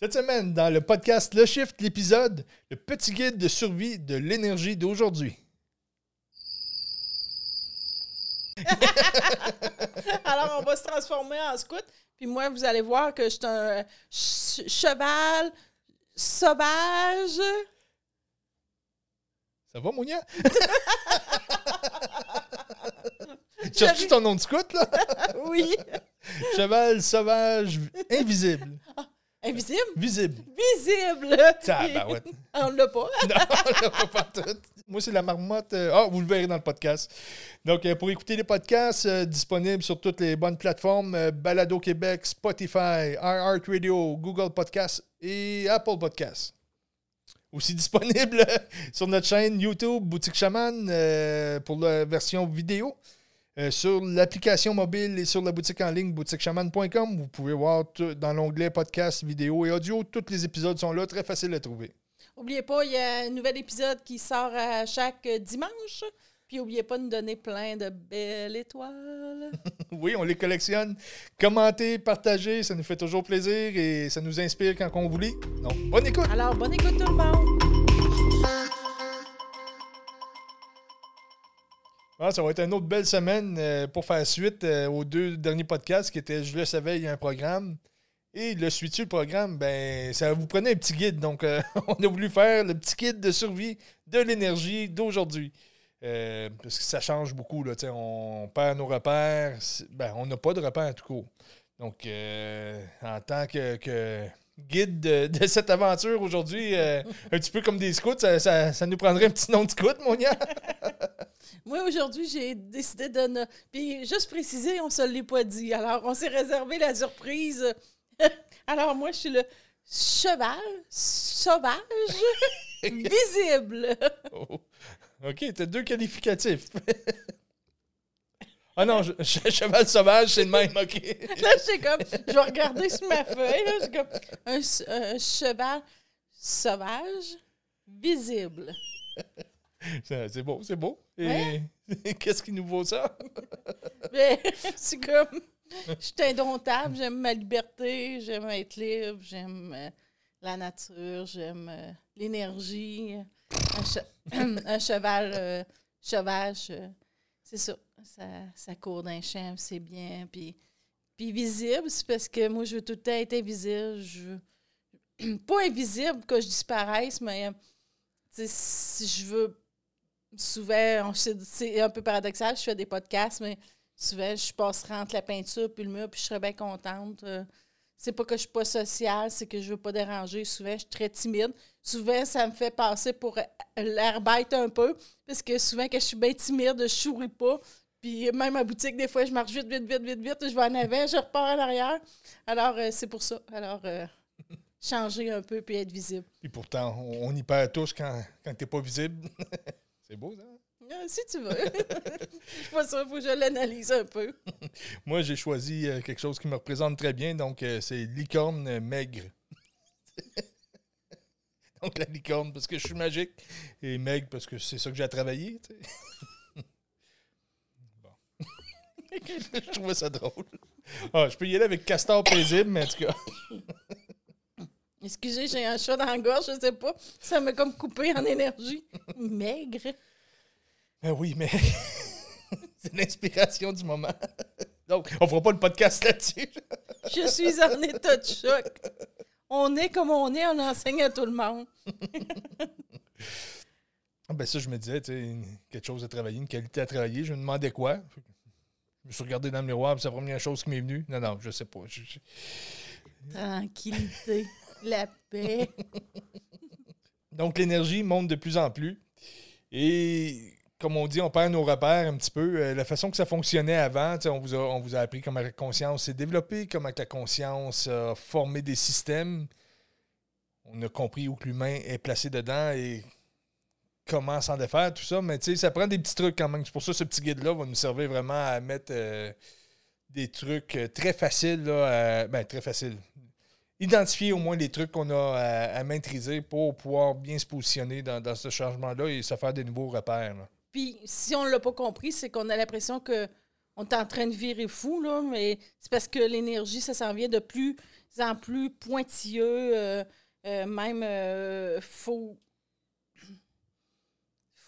Cette semaine, dans le podcast Le Shift, l'épisode, le petit guide de survie de l'énergie d'aujourd'hui. Alors, on va se transformer en scout. Puis moi, vous allez voir que je suis un ch- cheval sauvage. Ça va, Mounia? Cherches-tu ton nom de scout, là? Oui. Cheval sauvage invisible. Invisible? Visible. Visible. Tabarouette. On l'a pas. Non, on l'a pas pantoute. Moi, c'est la marmotte. euh, Ah, vous le verrez dans le podcast. Donc, euh, pour écouter les podcasts, euh, disponibles sur toutes les bonnes plateformes euh, Balado Québec, Spotify, iHeartRadio, Google Podcasts et Apple Podcasts. Aussi disponible sur notre chaîne YouTube Boutique Chaman euh, pour la version vidéo. Euh, sur l'application mobile et sur la boutique en ligne boutiquechaman.com, vous pouvez voir dans l'onglet podcast, vidéo et audio. Tous les épisodes sont là, très faciles à trouver. Oubliez pas, il y a un nouvel épisode qui sort à chaque dimanche. Puis oubliez pas de nous donner plein de belles étoiles. Oui, on les collectionne. Commentez, partagez, ça nous fait toujours plaisir et ça nous inspire quand on vous lit. Donc, bonne écoute! Alors, bonne écoute tout le monde. Ça va être une autre belle semaine euh, pour faire suite euh, aux deux derniers podcasts qui étaient Je le savais, il y a un programme. Et le suis-tu le programme? Ben, ça vous prenait un petit guide. Donc, euh, on a voulu faire le petit guide de survie de l'énergie d'aujourd'hui. Parce que ça change beaucoup. Là, on perd nos repères. Ben, on n'a pas de repères tout court. Donc, en tant que guide de, de cette aventure aujourd'hui, euh, un petit peu comme des scouts, ça, ça- ça nous prendrait un petit nom de scout, mon gars. Moi, aujourd'hui, j'ai décidé de ne. Puis, juste préciser, on se l'est pas dit. Alors, on s'est réservé la surprise. Alors, moi, je suis le cheval sauvage visible. Oh. OK, t'as deux qualificatifs. Ah non, je- che- cheval sauvage, c'est le même, OK. Là, j'ai comme. Je vais regarder sur ma feuille. Là, j'ai comme un, un cheval sauvage visible. C'est c'est beau, c'est beau. Et qu'est-ce qui nous vaut ça? Mais c'est comme. Je suis indomptable, j'aime ma liberté, j'aime être libre, j'aime euh, la nature, j'aime euh, l'énergie. Un, che- un cheval euh, sauvage, euh, c'est ça. Ça. Ça court d'un champ, c'est bien. Puis, puis visible, c'est parce que moi, je veux tout le temps être invisible. Pas invisible que je disparaisse, mais euh, si je veux souvent, c'est un peu paradoxal, je fais des podcasts, mais souvent, je passerai entre la peinture puis le mur, puis je serais bien contente. Euh, c'est pas que je suis pas sociale, c'est que je veux pas déranger. Souvent, je suis très timide. Souvent, ça me fait passer pour euh, l'air bête un peu, parce que souvent, quand je suis bien timide, je souris pas. Puis même à boutique, des fois, je marche vite, vite, vite, vite, vite, je vais en avant, je repars en arrière. Alors, euh, c'est pour ça. Alors, euh, changer un peu puis être visible. Puis pourtant, on, on y perd tous quand, quand t'es pas visible. c'est beau, ça? Ah, si tu veux. Je suis pas sûre, il faut que je l'analyse un peu. Moi, j'ai choisi euh, quelque chose qui me représente très bien, donc c'est licorne maigre. donc la licorne, parce que je suis magique, et maigre, parce que c'est ça que j'ai à travailler. je trouvais ça drôle. Ah, je peux y aller avec castor paisible, mais en tout cas. Excusez, j'ai un chat dans la gorge, je sais pas. Ça m'a comme coupé en énergie. Maigre. Ben oui, mais c'est l'inspiration du moment. Donc, on fera pas le podcast là-dessus. Je suis en état de choc. On est comme on est, on enseigne à tout le monde. Ah, Ben ça, je me disais, tu sais, quelque chose à travailler, une qualité à travailler. Je me demandais quoi. Je me suis regardé dans le miroir, c'est la première chose qui m'est venue. Non, non, je sais pas. Je- je- Tranquillité, la paix. Donc, l'énergie monte de plus en plus. Et comme on dit, on perd nos repères un petit peu. Euh, la façon que ça fonctionnait avant, on vous, a, on vous a appris comment la conscience s'est développée, comment la conscience a formé des systèmes. On a compris où que l'humain est placé dedans et comment s'en défaire, tout ça. Mais tu sais, ça prend des petits trucs quand même. C'est pour ça que ce petit guide-là va nous servir vraiment à mettre euh, des trucs euh, très faciles. Là, ben, très faciles identifier au moins les trucs qu'on a à, maîtriser pour pouvoir bien se positionner dans, ce changement-là et se faire des nouveaux repères. là. Puis si on l'a pas compris, c'est qu'on a l'impression que on est en train de virer fou, là, mais c'est parce que l'énergie, ça s'en vient de plus en plus pointilleux. Euh, même, il faut,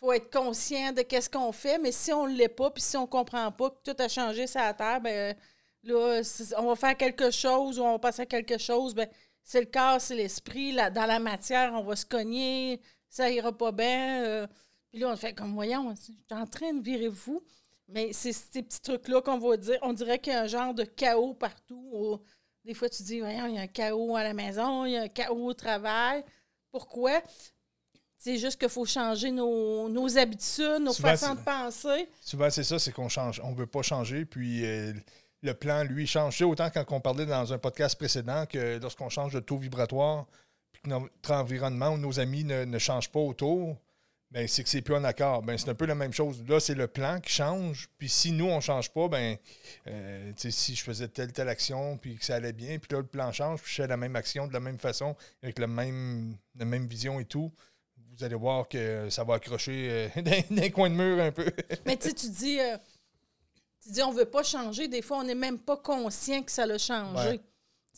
faut être conscient de qu'est-ce qu'on fait, mais si on ne l'est pas, puis si on ne comprend pas que tout a changé sur la Terre, ben, là, on va faire quelque chose ou on va passer à quelque chose, ben, c'est le corps, c'est l'esprit. Dans la matière, on va se cogner, ça ira pas bien. Euh. puis là, on fait comme, voyons, je suis en train de virer vous. Mais c'est ces petits trucs-là qu'on va dire. On dirait qu'il y a un genre de chaos partout. des fois, tu dis, voyons, il y a un chaos à la maison, il y a un chaos au travail. Pourquoi? C'est juste qu'il faut changer nos, habitudes, nos façons de penser. Souvent, c'est ça, c'est qu'on change. On ne veut pas changer. Puis euh, le plan, lui, change. autant quand on parlait dans un podcast précédent que lorsqu'on change de taux vibratoire, puis que notre environnement ou nos amis ne, changent pas autour, ben, c'est que c'est plus en accord. Ben, c'est un peu la même chose. Là, c'est le plan qui change. Puis si nous, on ne change pas, ben, euh, si je faisais telle, telle action, puis que ça allait bien, puis là, le plan change, puis je fais la même action de la même façon, avec la même, la même vision et tout, vous allez voir que ça va accrocher euh, d'un coin de mur un peu. Mais tu dis, euh, tu dis, on veut pas changer. Des fois, on n'est même pas conscient que ça a changé.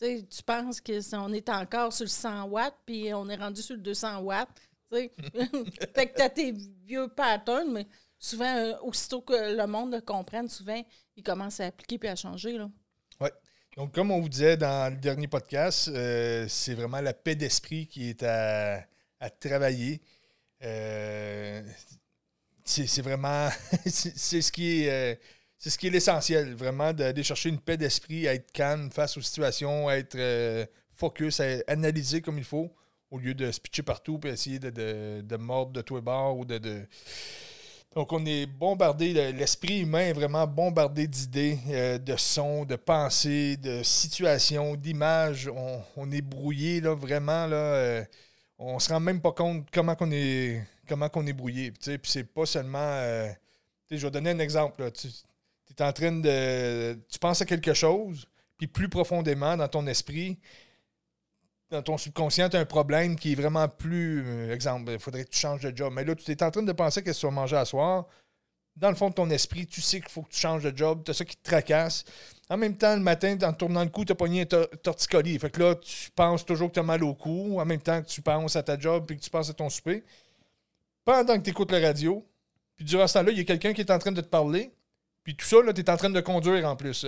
Tu penses qu'on est encore sur le 100 watts, puis on est rendu sur le 200 watts. fait que tu as tes vieux patterns, mais souvent, euh, aussitôt que le monde le comprenne, souvent, il commence à appliquer puis à changer. Oui. Donc, comme on vous disait dans le dernier podcast, euh, c'est vraiment la paix d'esprit qui est à, travailler. Euh, c'est vraiment. c'est ce qui est c'est ce qui est l'essentiel, vraiment, d'aller chercher une paix d'esprit, à être calme face aux situations, à être euh, focus, à analyser comme il faut, au lieu de se pitcher partout et essayer de, mordre de tous les bords ou de, Donc, on est bombardé, l'esprit humain est vraiment bombardé d'idées, euh, de sons, de pensées, de situations, d'images. On, est brouillé, là, vraiment, là. Euh, on se rend même pas compte comment qu'on est, comment qu'on est brouillé. Puis, c'est pas seulement. je vais donner un exemple. Tu en train de. Tu penses à quelque chose, puis plus profondément dans ton esprit, dans ton subconscient, tu as un problème qui est vraiment plus. Euh, exemple, il faudrait que tu changes de job. Mais là, tu es en train de penser qu'est-ce que tu manger à soir. Dans le fond de ton esprit, tu sais qu'il faut que tu changes de job, tu as ça qui te tracasse. En même temps, le matin, en tournant le cou, tu as pogné un torticolis. Fait que là, tu penses toujours que tu as mal au cou, en même temps que tu penses à ta job puis que tu penses à ton souper. Pendant que tu écoutes la radio, puis durant ce temps-là, il y a quelqu'un qui est en train de te parler, puis tout ça, tu es en train de conduire en plus.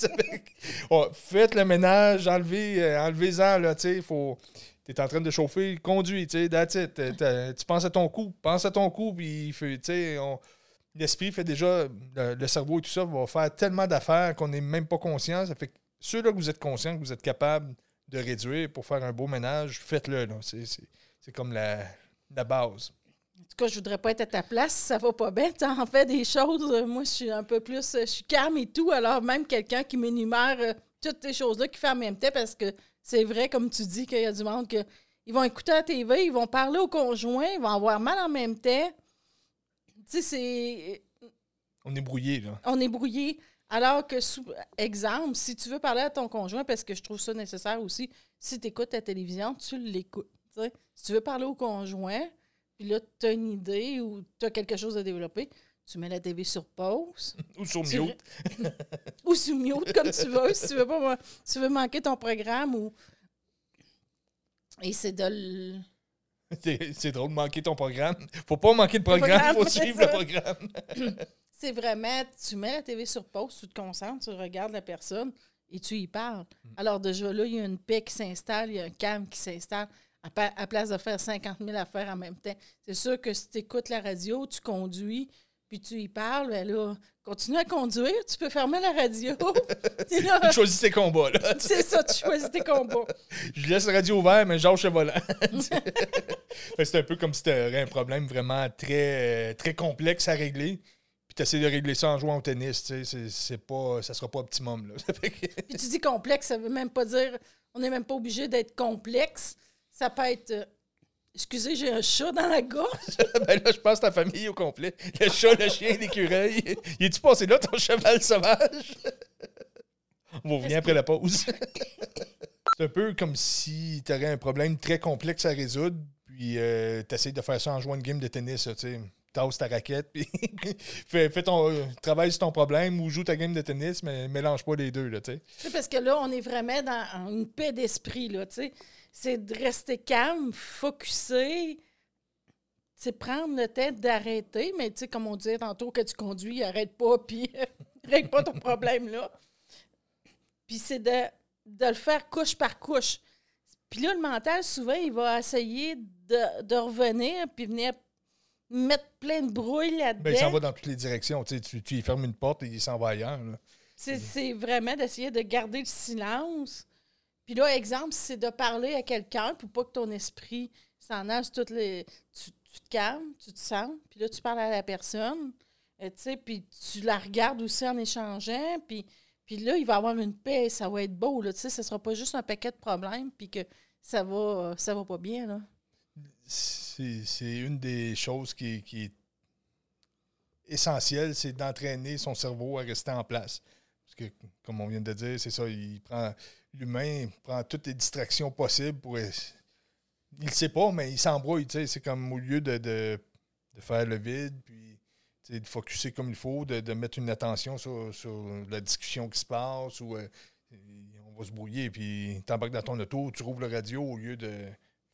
oh, faites le ménage, enlevez, euh, enlevez-en, là, tu faut... Tu es en train de chauffer, conduis, tu sais, Tu penses à ton coup, pense à ton coup, puis tu sais, l'esprit fait déjà, le, cerveau et tout ça va faire tellement d'affaires qu'on n'est même pas conscient. Ça fait que ceux-là que vous êtes conscients, que vous êtes capable de réduire pour faire un beau ménage, faites-le, C'est comme la, la base. En tout cas, je voudrais pas être à ta place ça va pas bien. Tu en fais des choses. Euh, moi, je suis un peu plus. Euh, je suis calme et tout. Alors, même quelqu'un qui m'énumère euh, toutes ces choses-là qui fait en même temps, parce que c'est vrai, comme tu dis, qu'il y a du monde que. Ils vont écouter la TV, ils vont parler au conjoint, ils vont avoir mal en même temps. Tu sais, c'est. On est brouillé, là. On est brouillé. Alors que, sous exemple, si tu veux parler à ton conjoint, parce que je trouve ça nécessaire aussi, si tu écoutes ta télévision, tu l'écoutes. Si tu veux parler au conjoint, puis là, tu as une idée ou tu as quelque chose à développer, tu mets la TV sur pause. ou sur mute. ou sur mute, comme tu veux. Si tu veux, pas, tu veux manquer ton programme ou. Et c'est de. C'est drôle de manquer ton programme. Faut pas manquer le programme, il faut suivre le programme. c'est vraiment, tu mets la TV sur pause, tu te concentres, tu regardes la personne et tu y parles. Mm. Alors déjà là, il y a une paix qui s'installe, il y a un calme qui s'installe à, place de faire 50 000 affaires en même temps. C'est sûr que si tu écoutes la radio, tu conduis, puis tu y parles, ben là, continue à conduire, tu peux fermer la radio. tu choisis tes combats, là. C'est ça, tu choisis tes combats. Je laisse la radio ouverte, mais j'enche le volant. c'est un peu comme si tu avais un problème vraiment très, très complexe à régler. Puis tu essaies de régler ça en jouant au tennis, tu sais, c'est pas, ça sera pas optimum. Là. puis tu dis complexe, ça veut même pas dire, on n'est même pas obligé d'être complexe. Ça peut être. Excusez, j'ai un chat dans la gorge. ben là, je pense ta famille au complet. Le chat, le chien, l'écureuil. Il est-tu passé là, ton cheval sauvage? On revient après la pause. C'est un peu comme si tu aurais un problème très complexe à résoudre, puis euh, tu essaies de faire ça en jouant une game de tennis. Tu tasse ta raquette, puis fais, fais ton, euh, travaille sur ton problème ou joue ta game de tennis, mais mélange pas les deux, là, tu sais. C'est parce que là, on est vraiment dans une paix d'esprit, là, tu sais. C'est de rester calme, focusser, c'est prendre le temps d'arrêter, mais tu sais, comme on disait tantôt, que tu conduis, arrête pas, puis règle pas ton problème, là. Puis c'est de, de le faire couche par couche. Puis là, le mental, souvent, il va essayer de, de revenir, puis venir mettre plein de brouille là-dedans. Ben, il s'en va dans toutes les directions. Tu, sais, tu, fermes une porte et il s'en va ailleurs. c'est vraiment d'essayer de garder le silence. Puis là, exemple, c'est de parler à quelqu'un pour pas que ton esprit s'en aille toutes les. Tu, te calmes, tu te sens, puis là, tu parles à la personne, euh, tu sais, puis tu la regardes aussi en échangeant, puis, puis là, il va avoir une paix, ça va être beau, là, tu sais, ce sera pas juste un paquet de problèmes, puis que ça va, ça va pas bien, là. C'est une des choses qui est essentielle, c'est d'entraîner son cerveau à rester en place. Parce que, comme on vient de dire, c'est ça, il prend l'humain prend toutes les distractions possibles pour. Il ne sait pas, mais il s'embrouille. tu. C'est comme au lieu de, de, de faire le vide, puis tu de focuser comme il faut, de, de mettre une attention sur, la discussion qui se passe, ou euh, on va se brouiller, puis t'embarques dans ton auto, tu rouvres le radio au lieu de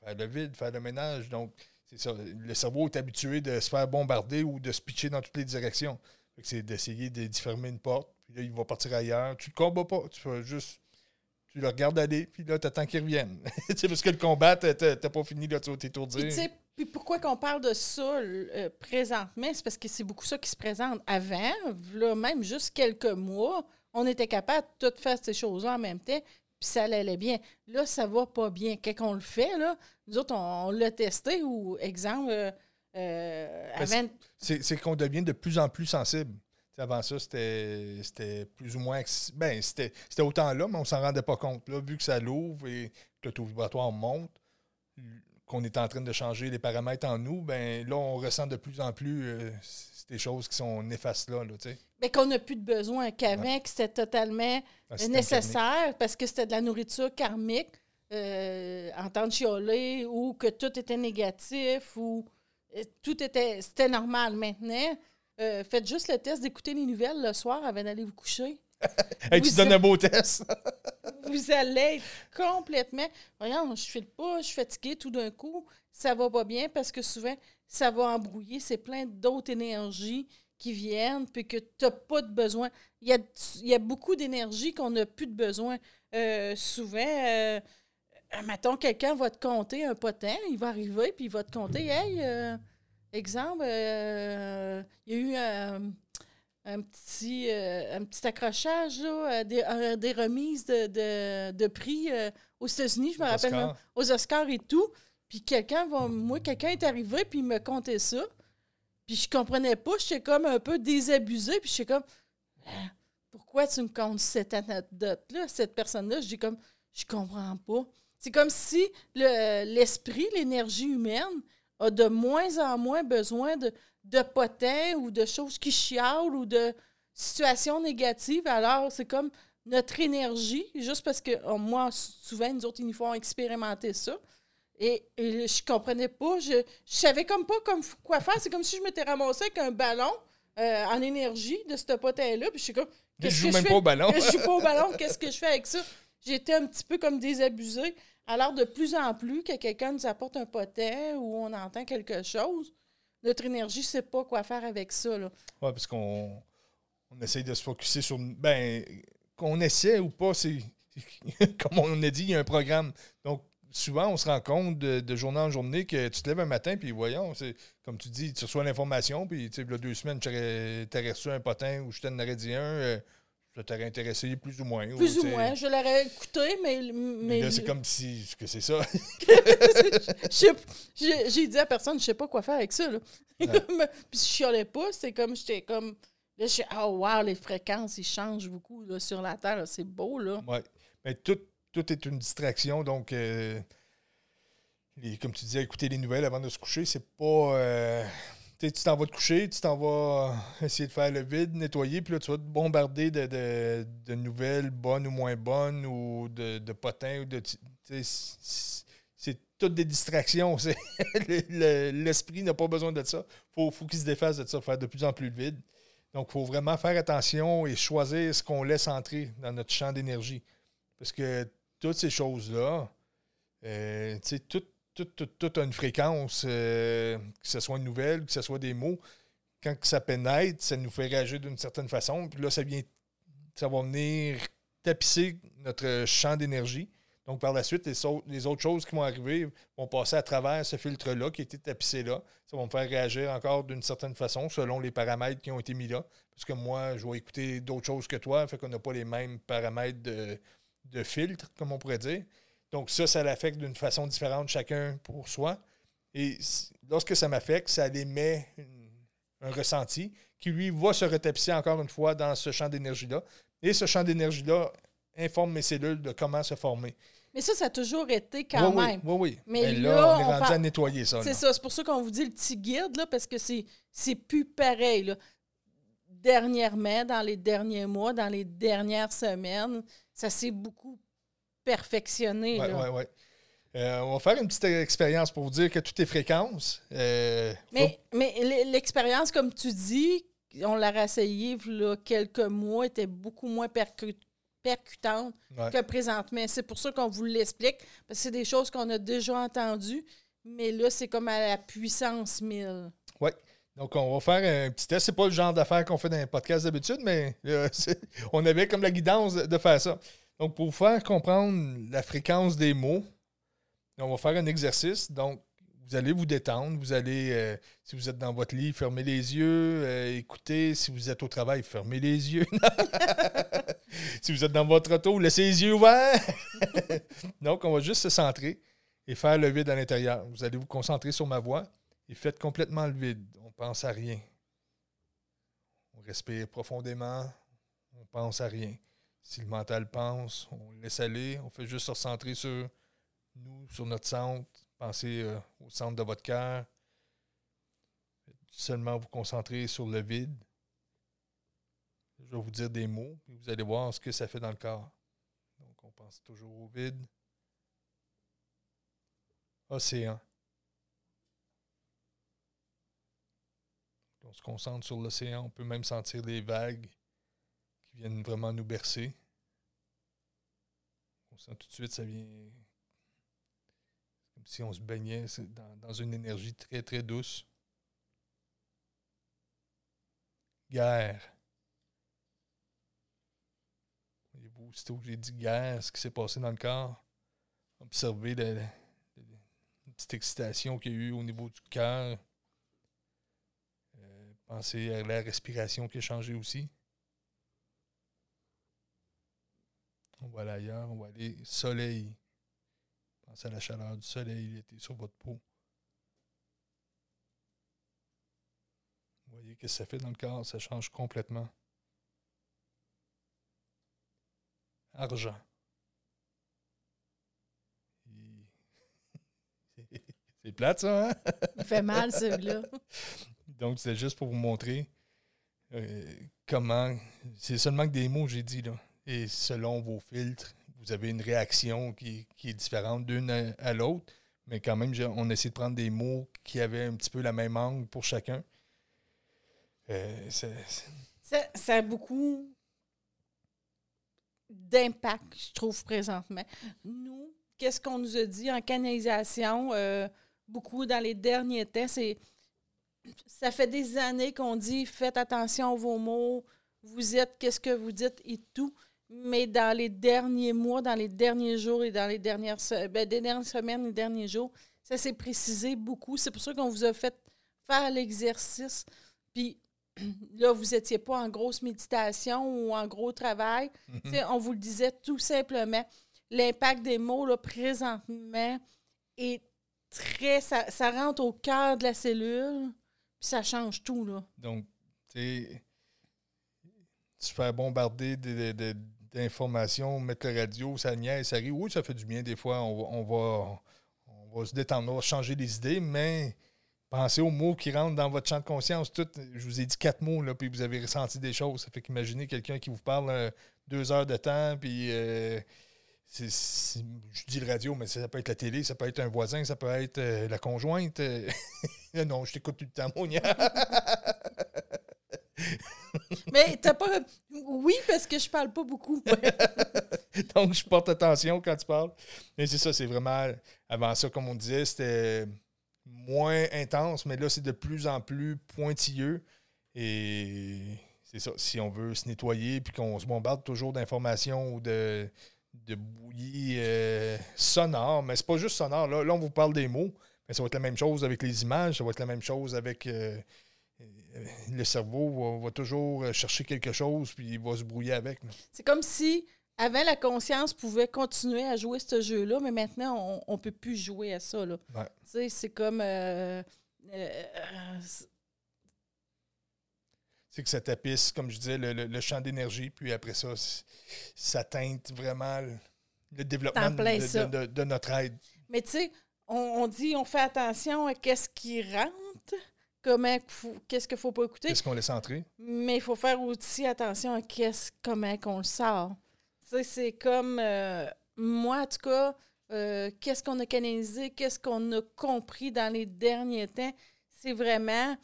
faire le vide, faire le ménage. Donc, c'est ça. Le cerveau est habitué de se faire bombarder ou de se pitcher dans toutes les directions. C'est d'essayer de- d'y fermer une porte, puis là, il va partir ailleurs. Tu le combats pas, tu fais juste. Tu le regardes aller, puis là, t'attends qu'il revienne. Tu sais, parce que le combat, t'as pas fini, là, tu vas t'étourdir. Puis, tu sais, puis pourquoi qu'on parle de ça euh, présentement? C'est parce que c'est beaucoup ça qui se présente. Avant, là, même juste quelques mois, on était capable de tout faire ces choses-là en même temps, puis ça allait bien. Là, ça va pas bien. Quand on le fait, là, nous autres, on, on l'a testé, ou, exemple, euh, euh, Ben, avant- c'est qu'on devient de plus en plus sensible. Avant ça, c'était plus ou moins. Ben, c'était autant là, mais on s'en rendait pas compte. Là, vu que ça l'ouvre et que le taux vibratoire monte, qu'on est en train de changer les paramètres en nous, ben là, on ressent de plus en plus euh, ces choses qui sont néfastes là. là tu sais. ben, qu'on n'a plus de besoin, qu'avant, que c'était totalement nécessaire parce que c'était de la nourriture karmique, euh, entendre chialer ou que tout était négatif ou euh, tout était c'était normal. Maintenant, euh, faites juste le test d'écouter les nouvelles le soir avant d'aller vous coucher. Hey, tu donnes un beau test. Vous allez être complètement. Voyons, je file pas, je suis fatiguée tout d'un coup. Ça va pas bien parce que souvent, ça va embrouiller. C'est plein d'autres énergies qui viennent, puis que tu n'as pas de besoin. Il y a, il y a beaucoup d'énergie qu'on n'a plus de besoin. Euh, souvent, euh, euh, mettons, quelqu'un va te compter un potin, il va arriver, puis il va te compter Hey, euh, exemple, euh, il y a eu un, un petit, euh, un petit accrochage, là, euh, des, euh, des remises de, de, de prix euh, aux États-Unis, je me rappelle, même, aux Oscars et tout. Puis quelqu'un va. Moi, quelqu'un est arrivé, puis il me contait ça. Puis je comprenais pas, j'étais comme un peu désabusée, puis j'étais comme. Ah, Pourquoi tu me comptes cette anecdote-là, cette personne-là? Je dis comme, je comprends pas. C'est comme si le- l'esprit, l'énergie humaine a de moins en moins besoin de, de potins ou de choses qui chialent ou de situations négatives. Alors, c'est comme notre énergie, juste parce que oh, moi, souvent, nous autres, ils nous font expérimenter ça. Et, et je comprenais pas. Je, je savais comme pas comme quoi faire. C'est comme si je m'étais ramassée avec un ballon euh, en énergie de ce potin-là. Puis je suis comme. Je joue que même fais? pas au ballon. Je joue pas au ballon. Qu'est-ce que je fais avec ça? J'étais un petit peu comme désabusée. Alors, de plus en plus, que quelqu'un nous apporte un potin ou on entend quelque chose, notre énergie ne sait pas quoi faire avec ça. Ouais, parce qu'on on essaye de se focuser sur. Ben, qu'on essaie ou pas, c'est. Comme on a dit, il y a un programme. Donc, souvent, on se rend compte de, journée en journée que tu te lèves un matin, puis voyons, c'est comme tu dis, tu reçois l'information, puis tu sais, deux semaines, tu aurais reçu un potin ou je t'en aurais dit un, euh, ça t'aurait intéressé plus ou moins. Plus ou moins. Je l'aurais écouté, mais. Mais mais là, c'est comme si. que c'est ça? J'ai dit à personne, je sais pas quoi faire avec ça. Là. Puis je chialais pas, c'est comme, j'étais comme. Là, je suis, oh wow, les fréquences, ils changent beaucoup là, sur la Terre, c'est beau, là. Ouais. Mais tout, tout est une distraction. Donc, euh, les- comme tu disais, écouter les nouvelles avant de se coucher, c'est pas. euh, tu sais, tu t'en vas te coucher, tu t'en vas essayer de faire le vide, nettoyer, puis là, tu vas te bombarder de, de- nouvelles bonnes ou moins bonnes, ou de, de potins, ou de. tu sais, c'est- toutes des distractions. L'esprit n'a pas besoin de ça. Il faut, qu'il se défasse de ça, faire de plus en plus de vide. Donc, il faut vraiment faire attention et choisir ce qu'on laisse entrer dans notre champ d'énergie. Parce que toutes ces choses-là, euh, tout, tout, a une fréquence, euh, que ce soit une nouvelle, que ce soit des mots. Quand ça pénètre, ça nous fait réagir d'une certaine façon. Puis là, ça vient, ça va venir tapisser notre champ d'énergie. Donc, par la suite, les, autres choses qui vont arriver vont passer à travers ce filtre-là qui a été tapissé là. Ça va me faire réagir encore d'une certaine façon selon les paramètres qui ont été mis là. Parce que moi, je vais écouter d'autres choses que toi, fait qu'on n'a pas les mêmes paramètres de filtre, comme on pourrait dire. Donc, ça, ça l'affecte d'une façon différente chacun pour soi. Et lorsque ça m'affecte, ça émet un ressenti qui, lui, va se retapisser encore une fois dans ce champ d'énergie-là. Et ce champ d'énergie-là informe mes cellules de comment se former. Mais ça, ça a toujours été quand même. Oui, oui. Mais, là, on est rendu à nettoyer ça. C'est ça. C'est pour ça qu'on vous dit le petit guide, là, parce que c'est plus pareil. Là. Dernièrement, dans les derniers mois, dans les dernières semaines, ça s'est beaucoup perfectionné. Oui, oui, oui. on va faire une petite expérience pour vous dire que tout est fréquence. Euh, mais, mais l'expérience, comme tu dis, on l'a réessayé il y a quelques mois, était beaucoup moins percutante percutante que présentement. C'est pour ça qu'on vous l'explique, parce que c'est des choses qu'on a déjà entendues, mais là, c'est comme à la puissance 1000. Oui. Donc, on va faire un petit test. C'est pas le genre d'affaires qu'on fait dans les podcasts d'habitude, mais euh, on avait comme la guidance de faire ça. Donc, pour vous faire comprendre la fréquence des mots, on va faire un exercice. Donc, vous allez vous détendre. Vous allez, euh, si vous êtes dans votre lit, fermez les yeux, euh, écoutez. Si vous êtes au travail, fermez les yeux. si vous êtes dans votre auto, laissez les yeux ouverts. Donc, on va juste se centrer et faire le vide à l'intérieur. Vous allez vous concentrer sur ma voix et faites complètement le vide. On pense à rien. On respire profondément. On pense à rien. Si le mental pense, on laisse aller. On fait juste se recentrer sur nous, sur notre centre Pensez euh, au centre de votre cœur. Seulement vous concentrer sur le vide. Je vais vous dire des mots, et vous allez voir ce que ça fait dans le corps. Donc, on pense toujours au vide. Océan. On se concentre sur l'océan. On peut même sentir les vagues viennent vraiment nous bercer. On sent tout de suite, ça vient si on se baignait dans, une énergie très, très douce. Guerre. Voyez-vous, aussitôt que j'ai dit guerre, ce qui s'est passé dans le corps, observez la, petite excitation qu'il y a eu au niveau du cœur. Euh, pensez à la respiration qui a changé aussi. On va aller ailleurs, on va aller soleil. Pensez à la chaleur du soleil l'été sur votre peau. Vous voyez ce que ça fait dans le corps, ça change complètement. Argent. C'est plate, ça, hein? Il fait mal, celui-là. Donc, c'est juste pour vous montrer euh, comment. C'est seulement que des mots, j'ai dit, là. Et selon vos filtres, vous avez une réaction qui, est différente d'une à, l'autre, mais quand même, on essaie de prendre des mots qui avaient un petit peu la même angle pour chacun. Euh, ça, a beaucoup d'impact, je trouve, présentement. Nous, qu'est-ce qu'on nous a dit en canalisation, euh, beaucoup dans les derniers temps, c'est ça fait des années qu'on dit faites attention à vos mots, vous êtes, qu'est-ce que vous dites et tout. Mais dans les derniers mois, dans les derniers jours et dans les dernières, ben, dernières semaines, les derniers jours, ça s'est précisé beaucoup. C'est pour ça qu'on vous a fait faire l'exercice. Puis là, vous n'étiez pas en grosse méditation ou en gros travail. Mhm. On vous le disait tout simplement. L'impact des mots, là, présentement, est très. Ça, ça rentre au cœur de la cellule, puis ça change tout. Là. Donc, tu se faire bombarder de, d'informations, mettre le radio, ça niaise, ça rit. Oui, ça fait du bien des fois. On, va, on va se détendre, on va changer les idées, mais pensez aux mots qui rentrent dans votre champ de conscience. Je vous ai dit quatre mots, là, puis vous avez ressenti des choses. Ça fait qu'imaginez quelqu'un qui vous parle euh, deux heures de temps, puis euh, je dis le radio, mais ça peut être la télé, ça peut être un voisin, ça peut être euh, la conjointe. non, je t'écoute tout le temps, Monia. Mais t'as pas. Oui, parce que je parle pas beaucoup. Donc, je porte attention quand tu parles. Mais c'est ça, c'est vraiment. Avant ça, comme on disait, c'était moins intense, mais là, c'est de plus en plus pointilleux. Et c'est ça. Si on veut se nettoyer puis qu'on se bombarde toujours d'informations ou de, de bouillies euh, sonores, mais c'est pas juste sonore. Là, on vous parle des mots, mais ça va être la même chose avec les images, ça va être la même chose avec. euh, le cerveau va, va toujours chercher quelque chose puis il va se brouiller avec. C'est comme si, avant, la conscience pouvait continuer à jouer ce jeu-là, mais maintenant, on ne peut plus jouer à ça. Là. Ouais. C'est comme. euh, euh, c'est- que ça tapisse, comme je disais, le, le- le champ d'énergie, puis après ça, ça teinte vraiment le, le développement de, plein de- ça. de- de notre aide. mais tu sais, on, on dit, on fait attention à qu'est-ce qui rentre, comment, qu'est-ce qu'il ne faut pas écouter. Qu'est-ce qu'on laisse entrer? Mais il faut faire aussi attention à qu'est-ce, comment qu'on le sort. Tu sais, c'est comme euh, moi, en tout cas, euh, qu'est-ce qu'on a canalisé, qu'est-ce qu'on a compris dans les derniers temps. C'est vraiment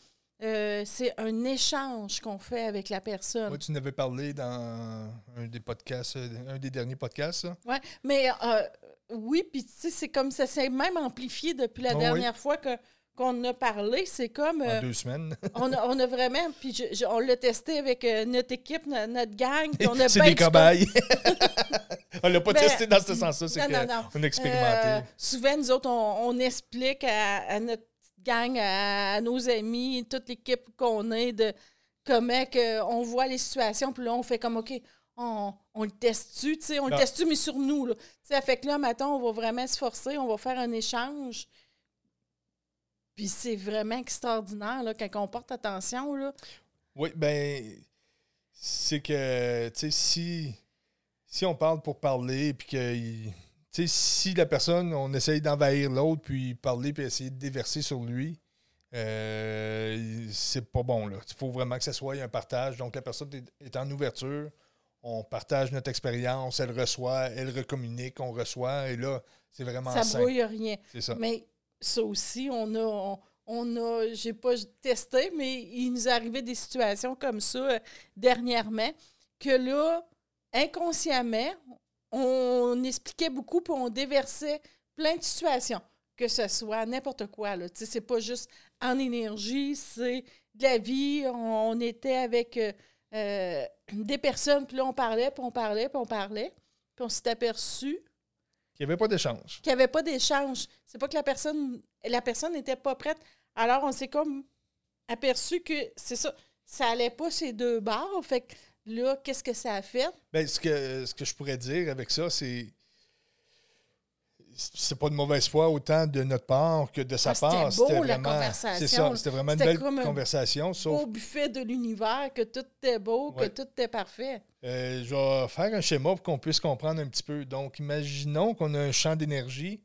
euh, c'est un échange qu'on fait avec la personne. Moi, tu en avais parlé dans un des podcasts, un des derniers podcasts. Ouais, mais euh, oui, puis tu sais, c'est comme ça s'est même amplifié depuis la oui. dernière fois que qu'on a parlé. C'est comme euh, En deux semaines. on, a, on a vraiment, puis je- je- on l'a testé avec euh, notre équipe, no- notre gang, on c'est des cobayes. on l'a pas Ben, testé dans ce sens-là, c'est non, non, non. qu'on a expérimenté. Euh, souvent, nous autres, on, on explique à, à notre gang, à, à nos amis, toute l'équipe qu'on est, de comment que on voit les situations. Puis là, on fait comme, OK, on, on le teste-tu, tu sais, on le Ah. teste-tu, mais sur nous. Là. Fait que là, maintenant, on va vraiment se forcer, on va faire un échange. Puis c'est vraiment extraordinaire, là, quand on porte attention, là. Oui, ben, c'est que, tu sais, si, si on parle pour parler, puis que, tu sais, si la personne, on essaye d'envahir l'autre, puis parler, puis essayer de déverser sur lui, euh, c'est pas bon, là. Il faut vraiment que ce soit un partage. Donc, la personne est, est en ouverture, on partage notre expérience, elle reçoit, elle recommunique, on reçoit, et là, c'est vraiment ça sain. brouille rien. C'est ça. Mais ça aussi, on a, on, on a, j'ai pas testé, mais il nous arrivé des situations comme ça euh, dernièrement, que là, inconsciemment, on expliquait beaucoup, puis on déversait plein de situations, que ce soit n'importe quoi. Là. C'est pas juste en énergie, c'est de la vie. On, on était avec euh, euh, des personnes, puis là, on parlait, puis on parlait, puis on parlait, puis on s'est aperçu Il n'y avait pas d'échange. qu'il n'y avait pas d'échange. C'est pas que la personne la personne n'était pas prête. Alors, on s'est comme aperçu que c'est ça, ça allait pas ces deux barres. Fait que là, qu'est-ce que ça a fait? Ben, ce, que, ce que je pourrais dire avec ça, c'est. C'est pas de mauvaise foi autant de notre part que de sa Ah, c'était part. beau, la vraiment. conversation. C'est ça, c'était vraiment une C'était belle un conversation. Sauf, Au buffet de l'univers, que tout était beau, Ouais. que tout était parfait. euh, je vais faire un schéma pour qu'on puisse comprendre un petit peu. Donc, imaginons qu'on a un champ d'énergie,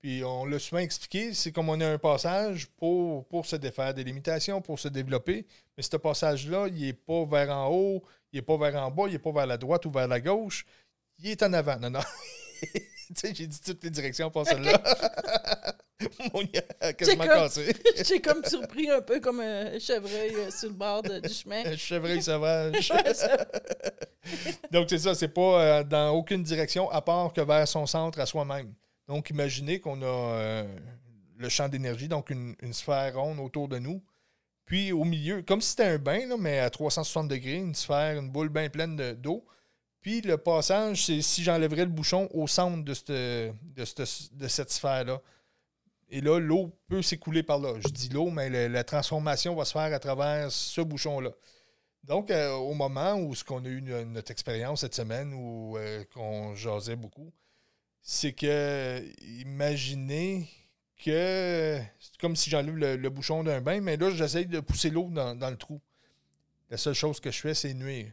puis on l'a souvent expliqué, c'est comme on a un passage pour, pour se défaire des limitations, pour se développer. Mais ce passage-là, il n'est pas vers en haut, il n'est pas vers en bas, il n'est pas vers la droite ou vers la gauche. Il est en avant. Non, non. sais, j'ai dit toutes les directions pour celle-là. Mon gars a quasiment cassé. J'ai comme surpris un peu comme un chevreuil euh, sur le bord de- du chemin. Un chevreuil sauvage. Donc, c'est ça, c'est pas euh, dans aucune direction à part que vers son centre à soi-même. Donc, imaginez qu'on a euh, le champ d'énergie, donc une, une sphère ronde autour de nous. Puis, au milieu, comme si c'était un bain, là, mais à 360 degrés, une sphère, une boule bien pleine de- d'eau. Puis, le passage, c'est si j'enlèverais le bouchon au centre de cette, de cette, de cette sphère-là. Et là, l'eau peut s'écouler par là. Je dis l'eau, mais la transformation va se faire à travers ce bouchon-là. Donc, euh, au moment où ce qu'on a eu no- notre expérience cette semaine, où euh, qu'on jasait beaucoup, c'est que imaginez que c'est comme si j'enlève le, bouchon d'un bain, mais là, j'essaye de pousser l'eau dans le trou. La seule chose que je fais, c'est nuire.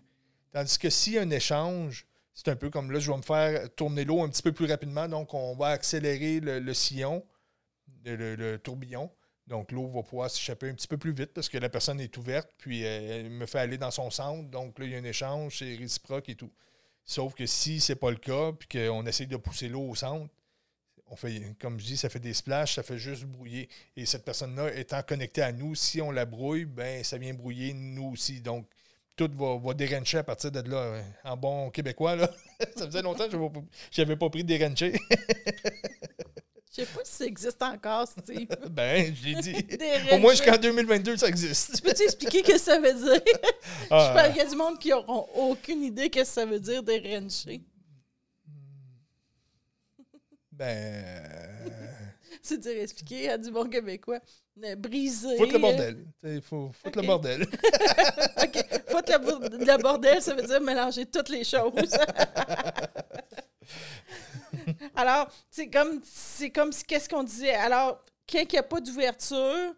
Tandis que s'il y a un échange, c'est un peu comme là, je vais me faire tourner l'eau un petit peu plus rapidement, donc on va accélérer le, sillon, le, tourbillon. Donc l'eau va pouvoir s'échapper un petit peu plus vite parce que la personne est ouverte, puis elle me fait aller dans son centre. Donc là, il y a un échange, c'est réciproque et tout. Sauf que si c'est pas le cas, puis qu'on essaye de pousser l'eau au centre, on fait, comme je dis, ça fait des splashes, ça fait juste brouiller. Et cette personne-là étant connectée à nous, si on la brouille, ben ça vient brouiller nous aussi. Donc, tout va, va dérencher à partir de là. En bon québécois, là. ça faisait longtemps que je n'avais pas pris de dérencher. Je sais pas si ça existe encore, Steve. ben, j'ai dit. Au moins jusqu'en 2022, ça existe. Tu peux-tu expliquer ce que ça veut dire? Ah. Je qu'il y a du monde qui n'auront aucune idée ce que ça veut dire dérencher. Ben. C'est dire expliquer à du bon québécois. Briser. Foutre le bordel. Il faut foutre le bordel. OK. Foutre le, le, bordel, ça veut dire mélanger toutes les choses. Alors, c'est comme, c'est comme si, qu'est-ce qu'on disait? Alors, quand il n'y a pas d'ouverture,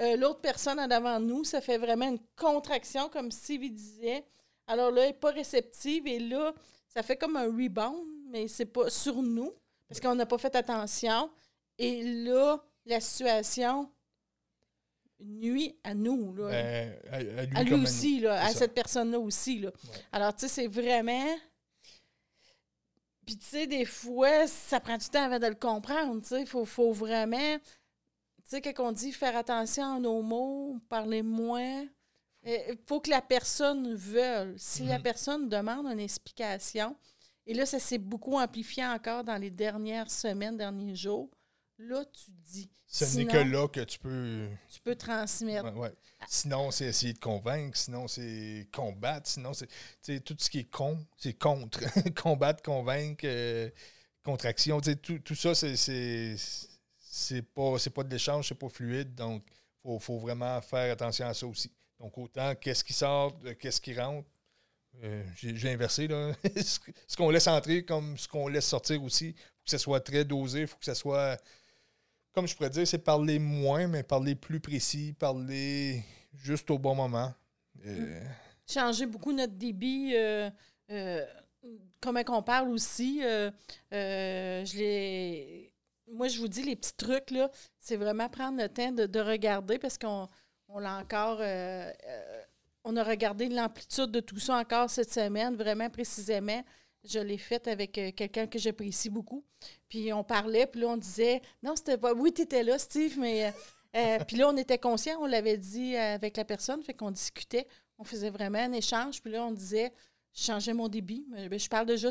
euh, l'autre personne en avant de nous, ça fait vraiment une contraction, comme Stevie disait. Alors là, elle n'est pas réceptive et là, ça fait comme un rebound, mais c'est pas sur nous parce qu'on n'a pas fait attention. Et là, la situation nuit à nous. Là. Ben, à, lui, aussi, là, à cette personne-là aussi. Là. Alors, tu sais, c'est vraiment. Puis, tu sais, des fois, ça prend du temps avant de le comprendre. Tu sais, il faut, faut, vraiment. Tu sais, quand on dit faire attention à nos mots, parler moins, il eh, faut que la personne veuille. Si la mm-hmm. personne demande une explication, et là, ça s'est beaucoup amplifié encore dans les dernières semaines, derniers jours. Là, tu dis. Ce n'est que là que tu peux. Tu peux transmettre. Sinon, c'est essayer de convaincre. Sinon, c'est combattre. Sinon, c'est. tout ce qui est con, c'est contre. Combattre, convaincre, euh, contre-action. Tout, tout ça, c'est. C'est pas, pas de l'échange, c'est pas fluide. Donc, il faut, vraiment faire attention à ça aussi. Donc, autant qu'est-ce qui sort, qu'est-ce qui rentre, euh, j'ai inversé. Là. ce qu'on laisse entrer comme ce qu'on laisse sortir aussi. Il faut que ce soit très dosé. Il faut que ce soit, comme je pourrais dire, c'est parler moins, mais parler plus précis, parler juste au bon moment. Euh, Changer beaucoup notre débit. Euh, comment qu'on parle aussi. je Moi, je vous dis, les petits trucs, là, c'est vraiment prendre le temps de, regarder parce qu'on on l'a encore on a regardé l'amplitude de tout ça encore cette semaine, vraiment précisément. Je l'ai faite avec euh, quelqu'un que j'apprécie beaucoup. Puis on parlait, puis là, on disait Non, c'était pas. Oui, tu étais là, Steve, mais. Euh, euh, puis là, on était conscient, on l'avait dit avec la personne, fait qu'on discutait. On faisait vraiment un échange. Puis là, on disait Je changeais mon débit. Ben, je parle déjà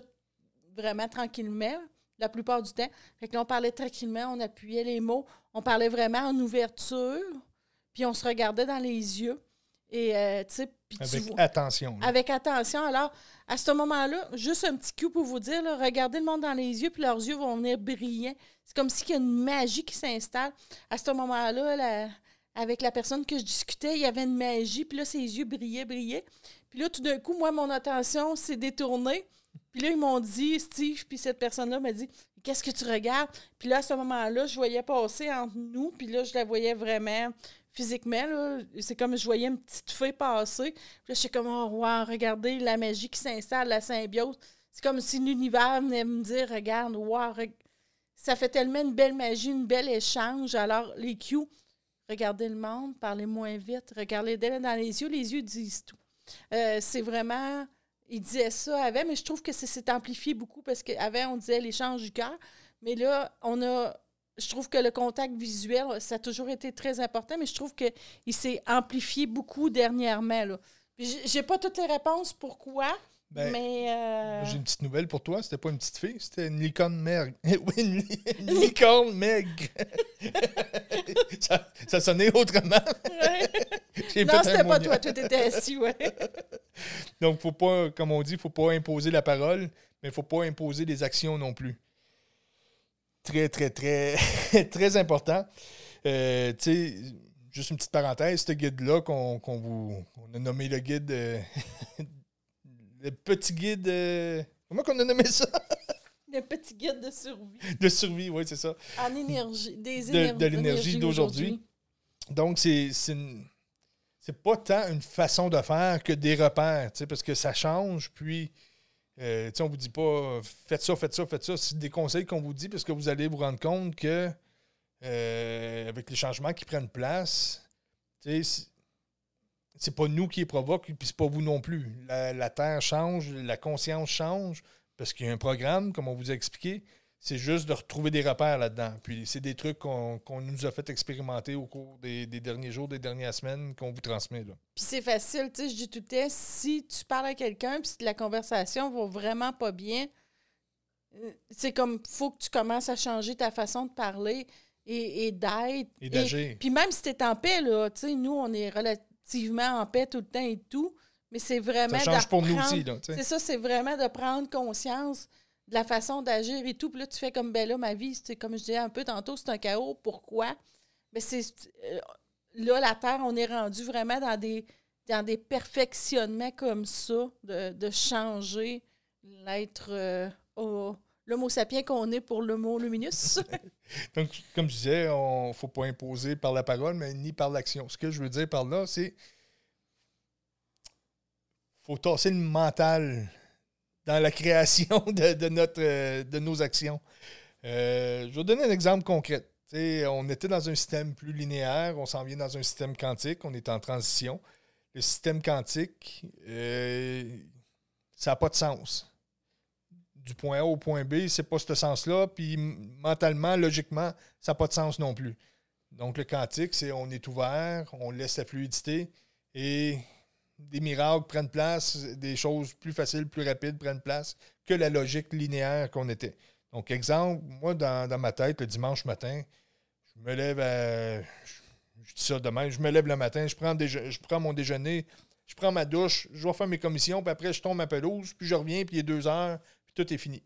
vraiment tranquillement, la plupart du temps. Fait que là, on parlait tranquillement, on appuyait les mots. On parlait vraiment en ouverture. Puis on se regardait dans les yeux. Et, euh, avec attention. Avec attention. Alors, à ce moment-là, juste un petit coup pour vous dire, regardez le monde dans les yeux, puis leurs yeux vont venir brillants. C'est comme s'il y a une magie qui s'installe. À ce moment-là, avec la personne que je discutais, il y avait une magie, puis là, ses yeux brillaient, brillaient. Puis là, tout d'un coup, moi, mon attention s'est détournée. Puis là, ils m'ont dit, Steve, puis cette personne-là m'a dit, qu'est-ce que tu regardes? Puis là, à ce moment-là, je voyais passer entre nous, puis là, je la voyais vraiment physiquement, c'est comme je voyais une petite fée passer. Là, je suis comme, oh, regardez la magie qui s'installe, la symbiose. C'est comme si l'univers venait me dire, regarde, wow, ça fait tellement une belle magie, une belle échange. Alors, les Q, regardez le monde, parlez moins vite, regardez dans les yeux, les yeux disent tout. Euh, c'est vraiment, il disait ça avant, mais je trouve que c'est amplifié beaucoup parce qu'avant, on disait l'échange du cœur. Mais là, on a je trouve que le contact visuel, ça a toujours été très important, mais je trouve qu'il s'est amplifié beaucoup dernièrement. J'ai pas toutes les réponses pourquoi, ben, mais. Euh, j'ai une petite nouvelle pour toi. C'était pas une petite fille, c'était une licorne maigre. oui, une, licorne maigre. ça, ça, sonnait autrement. non, c'était pas toi, tu étais assis, ouais. Donc, faut pas, comme on dit, faut pas imposer la parole, mais il faut pas imposer des actions non plus très, très, très, très important. Euh, tu sais, juste une petite parenthèse, ce guide-là qu'on vous a nommé le guide, euh, le petit guide, euh, comment qu'on a nommé ça? Le petit guide de survie. De survie, oui, c'est ça. En énergie, des de, de l'énergie d'aujourd'hui. Donc, c'est c'est pas tant une façon de faire que des repères, parce que ça change, puis euh, on ne vous dit pas faites ça, faites ça, faites ça. C'est des conseils qu'on vous dit parce que vous allez vous rendre compte que euh, avec les changements qui prennent place, c'est pas nous qui les provoque, puis c'est pas vous non plus. La Terre change, la conscience change, parce qu'il y a un programme, comme on vous a expliqué. C'est juste de retrouver des repères là-dedans. Puis c'est des trucs qu'on nous a fait expérimenter au cours des, des derniers jours, des dernières semaines, qu'on vous transmet. Là. Puis c'est facile, tu sais, je dis tout temps, si tu parles à quelqu'un, puis si la conversation va vraiment pas bien, euh, c'est comme, faut que tu commences à changer ta façon de parler et, et d'être. Et d'agir. Puis même si tu es en paix, là, tu sais, nous, on est relativement en paix tout le temps et tout, mais c'est vraiment. Ça change pour nous aussi. Là, tu sais. C'est ça, c'est vraiment de prendre conscience de la façon d'agir et tout. Puis là, tu fais comme, ben là, ma vie, c'est comme je disais un peu tantôt, c'est un chaos. Pourquoi? Ben c'est... euh, là, la Terre, on est rendu vraiment dans des, dans des perfectionnements comme ça, de, de changer l'être, euh, au- l'homo sapiens qu'on est pour l'homo luminus. Donc, comme je disais, on ne faut pas imposer par la parole, mais ni par l'action. Ce que je veux dire par là, c'est faut tasser le mental dans la création de, notre, euh, de nos actions. Euh, je vais vous donner un exemple concret. On était dans un système plus linéaire, on s'en vient dans un système quantique, on est en transition. Le système quantique, euh, ça n'a pas de sens. Du point A au point B, c'est pas ce sens-là. Puis mentalement, logiquement, ça n'a pas de sens non plus. Donc le quantique, c'est on est ouvert, on laisse la fluidité et des miracles prennent place, des choses plus faciles, plus rapides prennent place que la logique linéaire qu'on était. Donc, exemple, moi, dans, ma tête, le dimanche matin, je me lève à. Je, dis ça demain, je me lève le matin, je prends, mon déjeuner, je prends ma douche, je vais faire mes commissions, puis après, je tombe ma pelouse, puis je reviens, puis il est deux heures, puis tout est fini.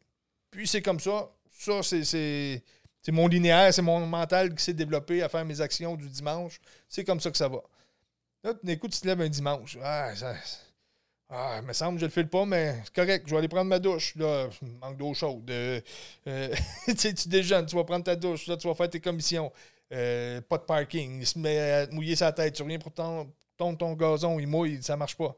Puis c'est comme ça. Ça, c'est c'est mon linéaire, c'est mon mental qui s'est développé à faire mes actions du dimanche. C'est comme ça que ça va. Là, tout d'un tu te lèves un dimanche. Ah, ça, ah, il me semble je le file pas, mais c'est correct. Je vais aller prendre ma douche. Là, manque d'eau chaude. Euh, euh, tu déjeunes, tu vas prendre ta douche. Là, tu vas faire tes commissions. Euh, pas de parking. Il se met à mouiller sa tête. Tu reviens pour ton, ton, gazon, il mouille, ça marche pas.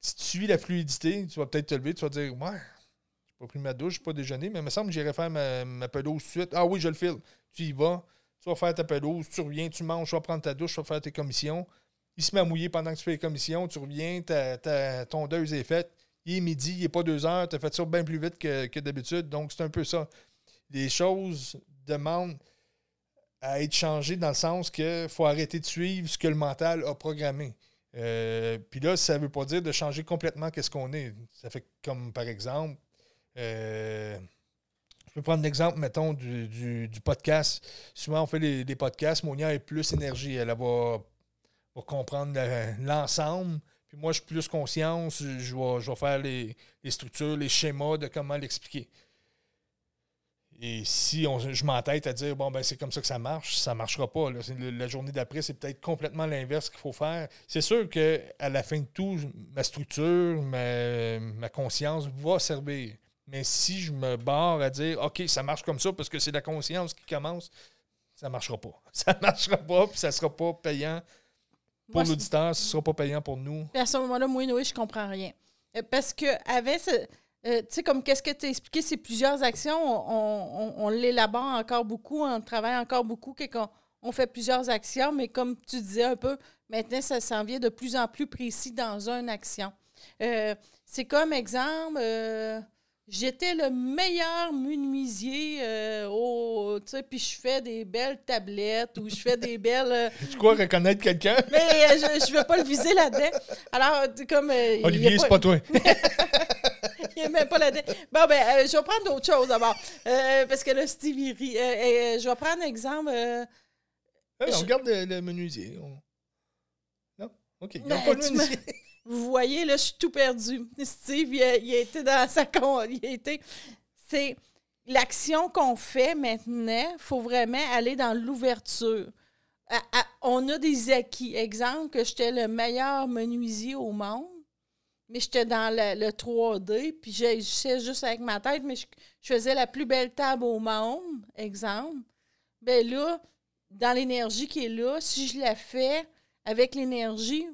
Si tu suis la fluidité, tu vas peut-être te lever, tu vas dire Ouais, j'ai pas pris ma douche, j'ai pas déjeuné, mais il me semble que j'irai faire ma, ma pelouse tout de suite. Ah oui, je le file. Tu y vas, tu vas faire ta pelouse, tu reviens, tu manges, tu vas prendre ta douche, tu vas faire tes commissions. Il se met à mouiller pendant que tu fais les commissions, tu reviens, ta, ta tondeuse est faite. Il est midi, il n'est pas deux heures, tu as fait ça bien plus vite que, que d'habitude. Donc, c'est un peu ça. Les choses demandent à être changées dans le sens qu'il faut arrêter de suivre ce que le mental a programmé. Euh, Puis là, ça ne veut pas dire de changer complètement qu'est-ce qu'on est. Ça fait comme, par exemple, euh, je peux prendre l'exemple, mettons, du, du- podcast. Souvent, on fait des podcasts. Monia est plus énergie. Elle va, va comprendre le- l'ensemble. Puis moi, je suis plus conscience. Je vais, je vais faire les, les structures, les schémas de comment l'expliquer. Et si on, je m'entête à dire, bon, ben c'est comme ça que ça marche, ça ne marchera pas. La journée d'après, c'est peut-être complètement l'inverse qu'il faut faire. C'est sûr qu'à la fin de tout, ma structure, ma, ma conscience va servir. Mais si je me barre à dire, OK, ça marche comme ça parce que c'est la conscience qui commence, ça ne marchera pas. Ça ne marchera pas, puis ça ne sera pas payant pour l'auditeur, ce ne sera pas payant pour nous. Puis à ce moment-là, moi, Noé, je comprends rien. Euh, Parce que avec ce. euh, tu sais, comme qu'est-ce que tu as expliqué, c'est plusieurs actions, on, on- on l'élabore encore beaucoup, on travaille encore beaucoup, qu'on- on fait plusieurs actions, mais comme tu disais un peu, maintenant, ça s'en vient de plus en plus précis dans une action. Euh, c'est comme exemple, euh, j'étais le meilleur menuisier euh, au. Tu sais, puis je fais des belles tablettes ou je fais des belles. euh, Tu crois reconnaître quelqu'un? mais euh, je ne vais pas le viser là-dedans. Alors, comme. euh, Olivier, c'est pas toi. il même pas là-dedans. Bon, ben, euh, je vais prendre d'autres choses d'abord. Euh, parce que là, Steve, il rit. Euh, je vais prendre un exemple. Ah, on Je- regarde le, le menuisier. On- Non? OK. Ils Ben, pas le menuisier. Vous voyez, là, je suis tout perdu. Steve, il a, été dans sa con. C'est l'action qu'on fait maintenant, il faut vraiment aller dans l'ouverture. On a des acquis. Exemple, que j'étais le meilleur menuisier au monde, mais j'étais dans le, le 3D, puis j'agissais juste avec ma tête, mais je, je faisais la plus belle table au monde, exemple. Ben là, dans l'énergie qui est là, si je la fais avec l'énergie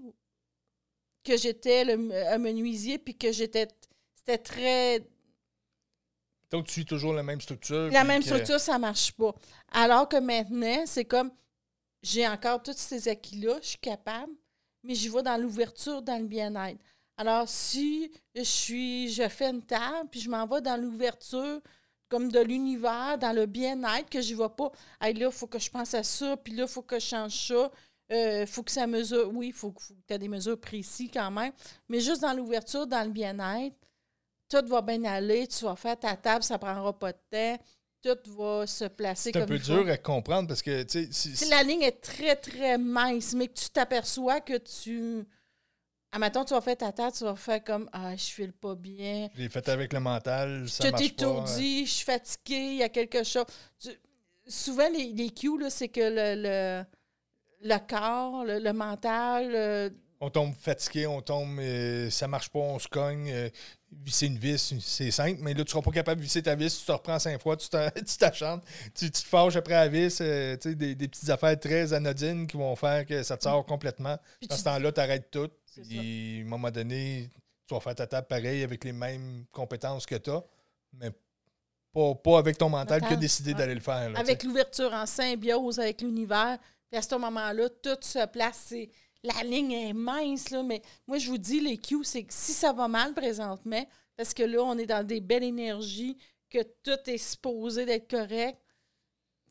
que j'étais le- un menuisier, puis que j'étais. C'était très Donc, tu suis toujours la même structure. la même que- structure, ça marche pas. Alors que maintenant, c'est comme j'ai encore tous ces acquis-là, je suis capable, mais j'y vais dans l'ouverture, dans le bien-être. Alors, si je suis, je fais une table, puis je m'en vais dans l'ouverture, comme de l'univers, dans le bien-être, que je ne vais pas, hey, là, il faut que je pense à ça, puis là, il faut que je change ça. Il euh, faut que ça mesure. Oui, il faut, que tu aies des mesures précises quand même. Mais juste dans l'ouverture, dans le bien-être, tout va bien aller. Tu vas faire ta table, ça ne prendra pas de temps. Tout va se placer comme C'est un peu dur à comprendre parce que, tu sais... Si la ligne est très, très mince, mais que tu t'aperçois que tu ah, maintenant, tu vas faire ta tête, tu vas faire comme Ah, je file pas bien. Je l'ai fait avec le mental, ça je marche pas. étourdi, je suis fatigué, il y a quelque chose. souvent, les, les cues, c'est que le, le, le corps, le, mental. On tombe fatigué, on tombe, euh, ça marche pas, on se cogne. Euh, visser une vis, c'est simple, mais là, tu seras pas capable de visser ta vis, tu te reprends cinq fois, tu t'achantes, tu, tu, te fâches après la vis, euh, tu sais, des, des, petites affaires très anodines qui vont faire que ça te sort complètement. Dans ce temps-là, tu arrêtes tout. Puis, à un moment donné, tu vas faire ta table pareil avec les mêmes compétences que tu as, mais pas, pas, avec ton mental, que décider d'aller le faire. avec l'ouverture en symbiose avec l'univers. Puis à ce moment-là, tout se place. La ligne est mince, là, mais moi, je vous dis, les Q, c'est que si ça va mal présentement, parce que là, on est dans des belles énergies, que tout est supposé d'être correct,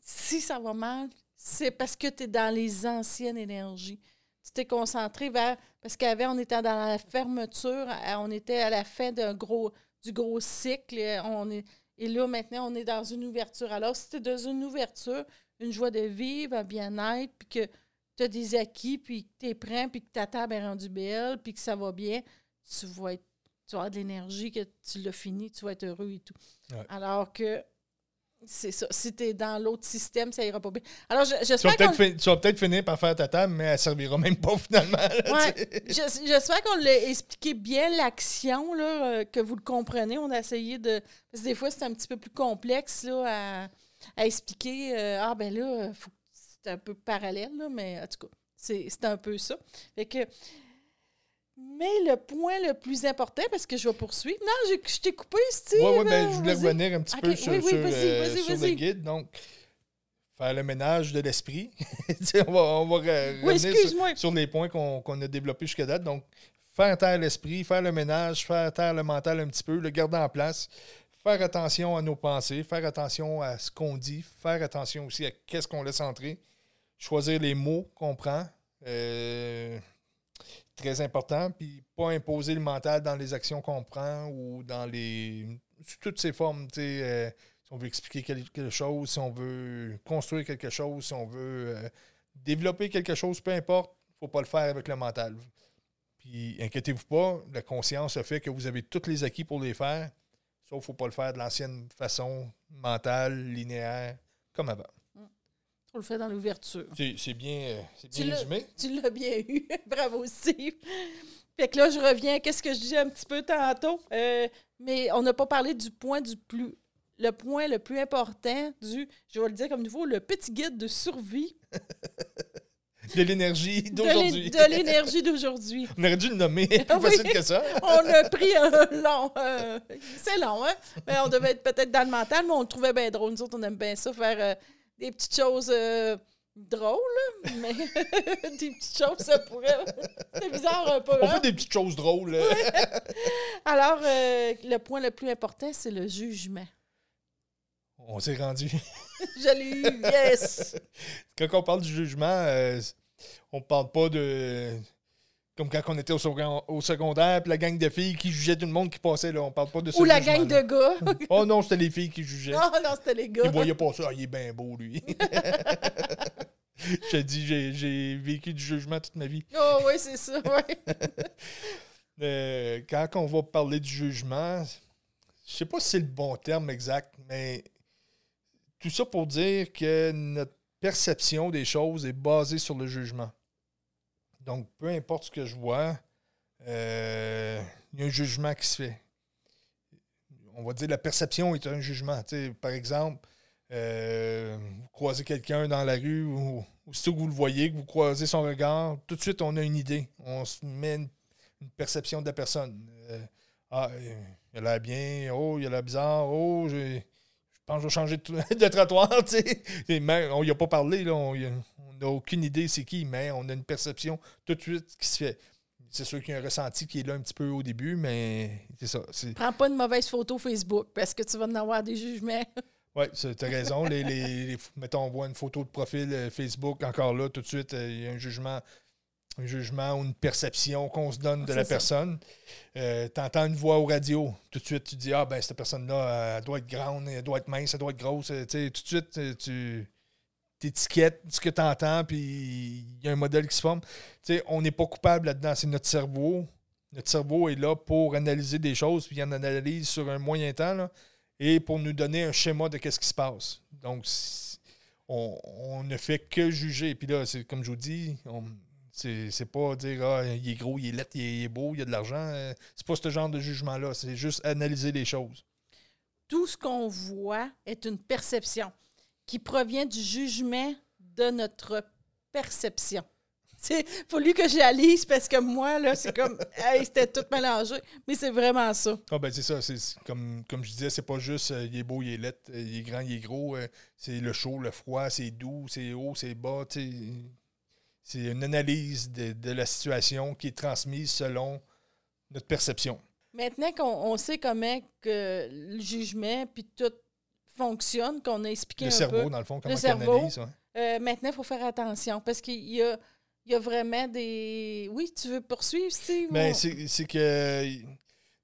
si ça va mal, c'est parce que tu es dans les anciennes énergies tu t'es concentré vers. Parce qu'avant, on était dans la fermeture, on était à la fin d'un gros, du gros cycle. On est, et là, maintenant, on est dans une ouverture. Alors, si tu es dans une ouverture, une joie de vivre, un bien-être, puis que tu as des acquis, puis que tu es prêt, puis que ta table est rendue belle, puis que ça va bien, tu vas, être, tu vas avoir de l'énergie, que tu l'as fini, tu vas être heureux et tout. Alors que c'est ça. Si tu es dans l'autre système, ça ira pas bien. Alors, j'espère tu, vas peut-être finir par faire ta table, mais elle servira même pas finalement. j'espère qu'on l'a expliqué bien, l'action, euh, que vous le comprenez. On a essayé de... Parce que des fois, c'est un petit peu plus complexe là, à, expliquer. Euh, ah, ben là, c'est un peu parallèle, là, mais en tout cas, c'est un peu ça. Fait que... Mais le point le plus important, parce que je vais poursuivre. Non, je, t'ai coupé, Steve. Oui, oui, ben, je voulais revenir un petit peu sur, sur, euh, le guide. Donc, faire le ménage de l'esprit. on va, on va revenir sur, les points qu'on a développés jusqu'à date. Donc, faire taire l'esprit, faire le ménage, faire taire le mental un petit peu, le garder en place, faire attention à nos pensées, faire attention à ce qu'on dit, faire attention aussi à qu'est-ce qu'on laisse entrer, choisir les mots qu'on prend. Euh, très important, puis pas imposer le mental dans les actions qu'on prend ou dans les. toutes ces formes, tu sais. Euh, si on veut expliquer quelque chose, si on veut construire quelque chose, si on veut euh, développer quelque chose, peu importe, il ne faut pas le faire avec le mental. Puis inquiétez-vous pas, la conscience fait que vous avez tous les acquis pour les faire, sauf qu'il ne faut pas le faire de l'ancienne façon mentale, linéaire, comme avant. On le fait dans l'ouverture. C'est bien, euh, bien résumé. Tu l'as bien eu. Bravo, Steve. Fait que là, je reviens à ce que je disais un petit peu tantôt? Euh, mais on n'a pas parlé du point du plus. Le point le plus important du, je vais le dire comme nouveau, le petit guide de survie. de l'énergie d'aujourd'hui. De l'énergie d'aujourd'hui. On aurait dû le nommer plus facile que ça. on a pris un long. Euh, c'est long, hein? Mais on devait être peut-être dans le mental, mais on le trouvait bien drôle. Nous autres, on aime bien ça, faire des petites choses euh, drôles, mais des petites choses, ça pourrait. C'est bizarre un peu. On fait hein? des petites choses drôles. Alors, euh, le point le plus important, c'est le jugement. On s'est rendu. Je l'ai eu, yes! Quand on parle du jugement, euh, on parle pas de comme quand on était au, secondaire, puis la gang de filles qui jugeaient tout le monde qui passait, là. On parle pas de ça. Ou la gang de gars. oh non, c'était les filles qui jugeaient. Non, non, c'était les gars. Ils voyaient pas ça. Ah, il est bien beau, lui. Je te dis, j'ai vécu du jugement toute ma vie. Oh oui, c'est ça, oui. Euh, quand on va parler du jugement, je sais pas si c'est le bon terme exact, mais tout ça pour dire que notre perception des choses est basée sur le jugement. Donc, peu importe ce que je vois, euh, il y a un jugement qui se fait. On va dire la perception est un jugement. par exemple, euh, vous croisez quelqu'un dans la rue ou, aussitôt que vous le voyez, que vous croisez son regard, tout de suite, on a une idée. On se met une, perception de la personne. Euh, ah, il a l'air bien. Oh, il a l'air bizarre. Oh, je pense que je vais changer de, trottoir. on n'y a pas parlé. Là, on, n'a aucune idée c'est qui, mais on a une perception tout de suite qui se fait. C'est sûr qu'il y a un ressenti qui est là un petit peu au début, mais c'est ça. Prends pas une mauvaise photo Facebook parce que tu vas en avoir des jugements. Oui, tu as raison. Les, les- les- mettons, on voit une photo de profil euh, Facebook, encore là, tout de suite, euh, il y a un jugement, un jugement ou une perception qu'on se donne de la ça. personne. tu entends une voix au radio, tout de suite, tu dis Ah, ben, cette personne-là, elle doit être grande, elle doit être mince, elle doit être grosse. Euh, tu sais, tout de suite, euh, tu étiquettes ce que tu entends, puis il y a un modèle qui se forme. Tu sais, on n'est pas coupable là-dedans, c'est notre cerveau. Notre cerveau est là pour analyser des choses, puis il en analyse sur un moyen temps. Là et pour nous donner un schéma de qu'est-ce qui se passe. Donc, on, on ne fait que juger. Puis là, c'est comme je vous dis, on- c'est pas dire ah, il est gros, il est laid, il est, il beau, il y a de l'argent. Euh, C'est pas ce genre de jugement-là. C'est juste analyser les choses. Tout ce qu'on voit est une perception qui provient du jugement de notre perception. C'est fallu que j'analyse parce que moi, là, c'est comme, hey, c'était tout mélangé. Mais c'est vraiment ça. Ah ben c'est ça, c'est comme, comme je disais, c'est pas juste euh, il est beau, il est laid, euh, il est grand, il est gros, euh, c'est le chaud, le froid, c'est doux, c'est haut, c'est bas, tu sais. C'est une analyse de, de la situation qui est transmise selon notre perception. Maintenant qu'on on sait comment que le jugement puis tout fonctionne, qu'on a expliqué Le un cerveau, peu, dans le fond, comment il cerveau. analyse. ouais. euh, maintenant, il faut faire attention parce qu'il y a, il y a vraiment des... Oui, tu veux poursuivre, Steve? Ben, c'est c'est que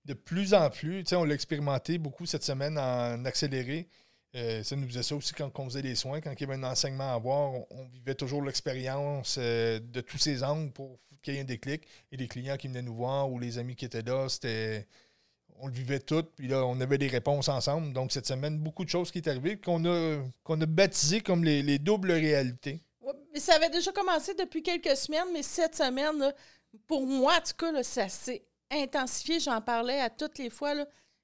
de plus en plus, on l'a expérimenté beaucoup cette semaine en accéléré. Euh, ça nous faisait ça aussi quand on faisait les soins. Quand il y avait un enseignement à avoir, on, vivait toujours l'expérience euh, de tous ces angles pour qu'il y ait un déclic. Et les clients qui venaient nous voir ou les amis qui étaient là, c'était. On le vivait tout, puis là, on avait des réponses ensemble. Donc, cette semaine, beaucoup de choses qui est arrivé qu'on a, a baptisé comme les, les doubles réalités. Mais ça avait déjà commencé depuis quelques semaines, mais cette semaine, là, pour moi, en tout cas, là, ça s'est intensifié. J'en parlais à toutes les fois.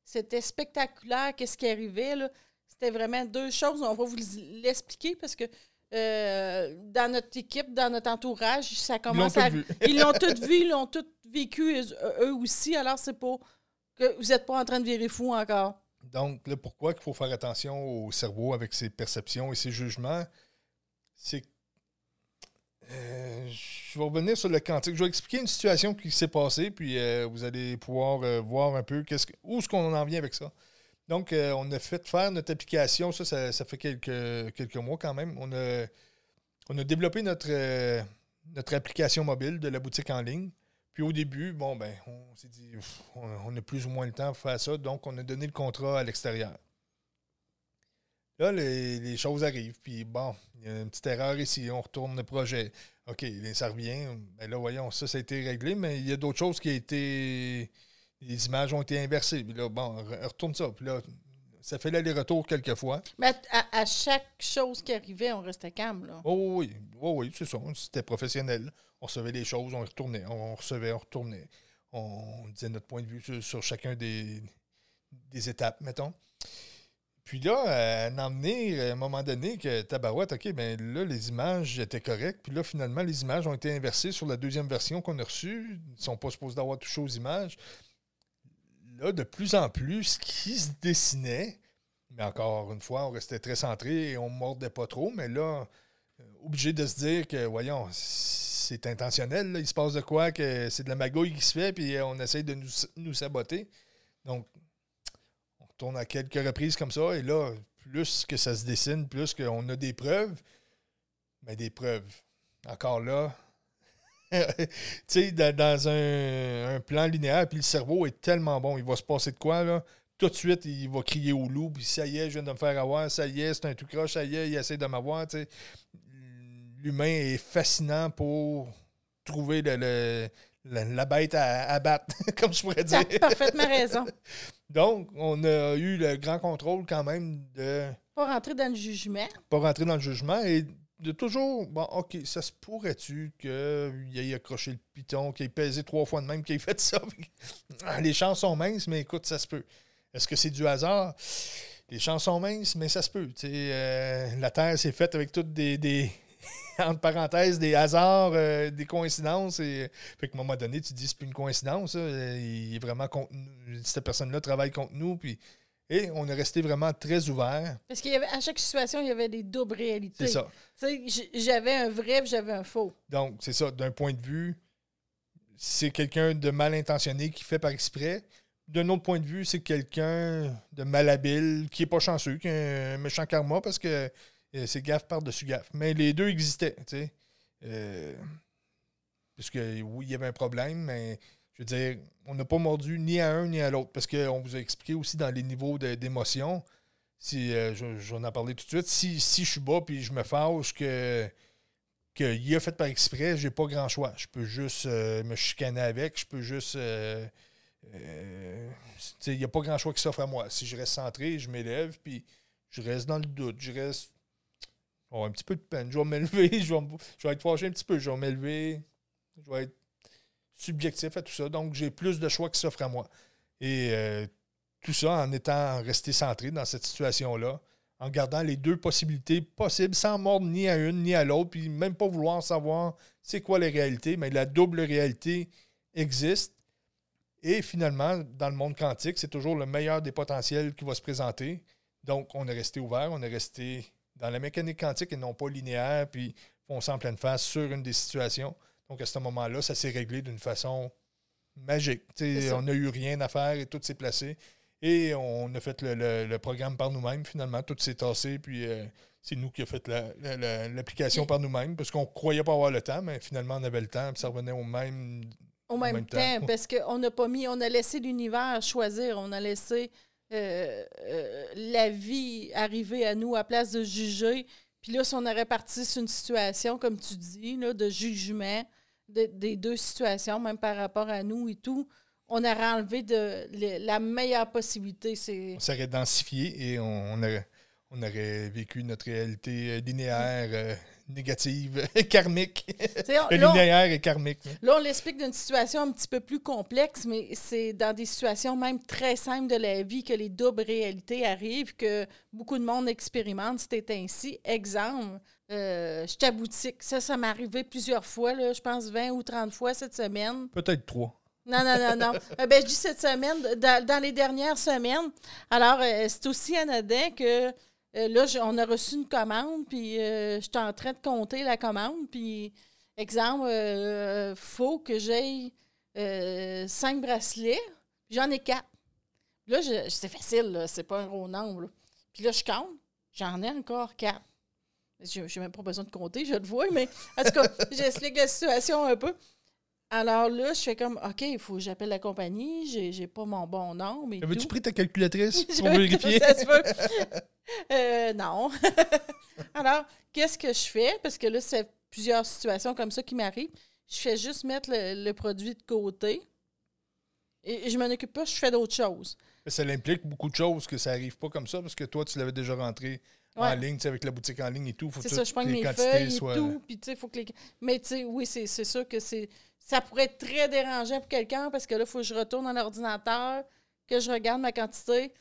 C'était spectaculaire, qu'est-ce qui arrivait. là. C'était vraiment deux choses. On va vous l'expliquer parce que euh, dans notre équipe, dans notre entourage, ça Ils l'ont commence tout à. vu. Ils l'ont tous vu, ils l'ont tous vécu eux, eux aussi. Alors, c'est pas que vous n'êtes pas en train de virer fou encore. Donc, là, pourquoi il faut faire attention au cerveau avec ses perceptions et ses jugements? C'est. euh, je vais revenir sur le quantique. Je vais expliquer une situation qui s'est passée, puis euh, vous allez pouvoir euh, voir un peu qu'est-ce que- où est-ce qu'on en vient avec ça. Donc, euh, on a fait faire notre application, ça, ça, fait quelques, quelques mois quand même. On a, on a développé notre, euh, notre application mobile de la boutique en ligne. Puis au début, bon, ben, on s'est dit, on, a plus ou moins le temps pour faire ça, donc on a donné le contrat à l'extérieur. Là, les, choses arrivent, puis bon, il y a une petite erreur ici, on retourne le projet. OK, ça revient. Ben là, voyons, ça, ça a été réglé, mais il y a d'autres choses qui ont été. Les images ont été inversées. Puis là, bon, re- retourne ça. Puis là, ça fait l'aller-retour quelques fois. Mais à, à chaque chose qui arrivait, on restait calme. Là. Oh oui, oh oui, c'est ça. C'était professionnel. On recevait les choses, on retournait. On recevait, on retournait. On disait notre point de vue sur, sur chacun des, des étapes, mettons. Puis là, à en à un moment donné, que tabarouette, OK, ben là, les images étaient correctes. Puis là, finalement, les images ont été inversées sur la deuxième version qu'on a reçue. Ils ne sont pas supposés d'avoir touché aux images. Là, de plus en plus, ce qui se dessinait, mais encore une fois, on restait très centré et on ne mordait pas trop, mais là, euh, obligé de se dire que, voyons, c'est intentionnel, il se passe de quoi, que c'est de la magouille qui se fait, puis euh, on essaye de nous, saboter. Donc, on retourne à quelques reprises comme ça, et là, plus que ça se dessine, plus qu'on a des preuves, mais des preuves. Encore là, sais, dans, dans un, un plan linéaire, puis le cerveau est tellement bon, il va se passer de quoi, là? Tout de suite, il va crier au loup, puis ça y est, je viens de me faire avoir, ça y est, c'est un tout croche, ça y est, il essaie de m'avoir, tu sais. L'humain est fascinant pour trouver le- le- la, la bête à, à battre, comme je pourrais Tu as dire. parfaitement raison. Donc, on a eu le grand contrôle quand même de Pas rentrer dans le jugement. pas rentrer dans le jugement et de toujours, bon, OK, ça se pourrait-tu qu'il ait accroché le piton, qu'il ait pesé trois fois de même, qu'il ait fait ça? Ah, Les chances sont minces, mais écoute, ça se peut. Est-ce que c'est du hasard? Les chances sont minces, mais ça se peut. Euh, la Terre s'est faite avec toutes des, des entre parenthèses, des hasards, euh, des coïncidences. Et, fait qu'à un moment donné, tu te dis c'est plus une coïncidence. Il est vraiment contre nous. Cette personne-là travaille contre nous, puis Et on est resté vraiment très ouvert. Parce qu'à chaque situation, il y avait des doubles réalités. C'est ça. J'avais un vrai j'avais un faux. Donc, c'est ça. D'un point de vue, c'est quelqu'un de mal intentionné qui fait par exprès. D'un autre point de vue, c'est quelqu'un de malhabile, qui n'est pas chanceux, qui a un méchant karma parce que euh, c'est gaffe par-dessus gaffe. Mais les deux existaient, tu sais. Euh, parce que oui, il y avait un problème, mais je veux dire, on n'a pas mordu ni à un ni à l'autre. Parce qu'on vous a expliqué aussi dans les niveaux d'émotion, si euh, j'en ai parlé tout de suite, si, je suis bas puis je me fâche que qu'il a fait par exprès, j'ai pas grand choix. Je peux juste euh, me chicaner avec, je peux juste. Euh, il n'y a pas grand choix qui s'offre à moi. Si je reste centré, je m'élève, puis je reste dans le doute. Je reste. Oh, un petit peu de peine. Je vais m'élever, je, je vais, être fâché un petit peu, je vais m'élever. Je vais être subjectif à tout ça. Donc, j'ai plus de choix qui s'offrent à moi. Et euh, tout ça en étant resté centré dans cette situation-là, en gardant les deux possibilités possibles, sans mordre ni à une ni à l'autre, puis même pas vouloir savoir c'est quoi les réalités, mais la double réalité existe. Et finalement, dans le monde quantique, c'est toujours le meilleur des potentiels qui va se présenter. Donc, on est resté ouvert, on est resté dans la mécanique quantique et non pas linéaire, puis foncer en pleine face sur une des situations. Donc, à ce moment-là, ça s'est réglé d'une façon magique. On n'a eu rien à faire et tout s'est placé. Et on a fait le, programme par nous-mêmes, finalement. Tout s'est tassé, puis euh, c'est nous qui avons fait l'application par nous-mêmes, parce qu'on ne croyait pas avoir le temps, mais finalement, on avait le temps, puis ça revenait au même, au même, temps. parce qu'on n'a pas mis, on a laissé l'univers choisir, on a laissé euh, euh, la vie arriver à nous à place de juger. Puis là, si on aurait parti sur une situation, comme tu dis, là, de jugement, des deux situations, même par rapport à nous et tout, on aurait enlevé de, la meilleure possibilité. C'est... On s'aurait densifié et on, aurait, on aurait vécu notre réalité linéaire, euh, négative, karmique. linéaire et karmique. Hein. Là, on l'explique d'une situation un petit peu plus complexe, mais c'est dans des situations même très simples de la vie que les doubles réalités arrivent, que beaucoup de monde expérimente. C'était ainsi. Exemple, euh, j'étais à boutique. Ça, ça m'est arrivé plusieurs fois, là, je pense 20 ou 30 fois cette semaine. Peut-être trois. Non, non, non, non. Euh, ben, je dis cette semaine, dans, les dernières semaines. Alors, euh, c'est aussi anodin que là, on a reçu une commande, puis j'étais en train de compter la commande, puis, exemple, il faut que j'aie cinq bracelets, j'en ai quatre. Là, c'est facile, c'est pas un gros nombre. Puis là, je compte, j'en ai encore quatre. Je n'ai même pas besoin de compter, je le vois, mais en tout cas, j'explique la situation un peu. Alors là, je fais comme, OK, il faut que j'appelle la compagnie, j'ai, j'ai pas mon bon nom. Mais Avais-tu pris ta calculatrice pour vérifier? euh, non. Alors, qu'est-ce que je fais? Parce que là, c'est plusieurs situations comme ça qui m'arrivent. Je fais juste mettre le, produit de côté et, je m'en occupe pas, je fais d'autres choses. Ça implique beaucoup de choses que ça n'arrive pas comme ça parce que toi, tu l'avais déjà rentré en ligne, avec la boutique en ligne et tout. C'est ça, je prends mes feuilles et tout. Puis, faut que les... Mais, tu sais, oui, c'est sûr que c'est ça pourrait être très dérangeant pour quelqu'un parce que là, il faut que je retourne dans l'ordinateur, que je regarde ma quantité.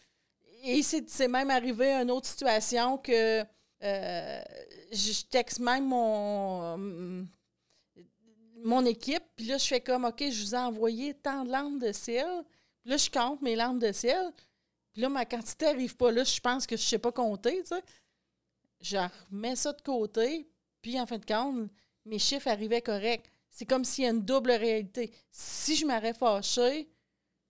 Et c'est même arrivé à une autre situation que euh, je texte même mon, mon équipe, puis là, je fais comme, OK, je vous ai envoyé tant de lampes de ciel. Puis là, je compte mes lampes de ciel. Puis là, ma quantité n'arrive pas là. Je pense que je ne sais pas compter, tu sais je remets ça de côté, puis en fin de compte, mes chiffres arrivaient corrects. C'est comme s'il y a une double réalité. Si je m'aurais fâché,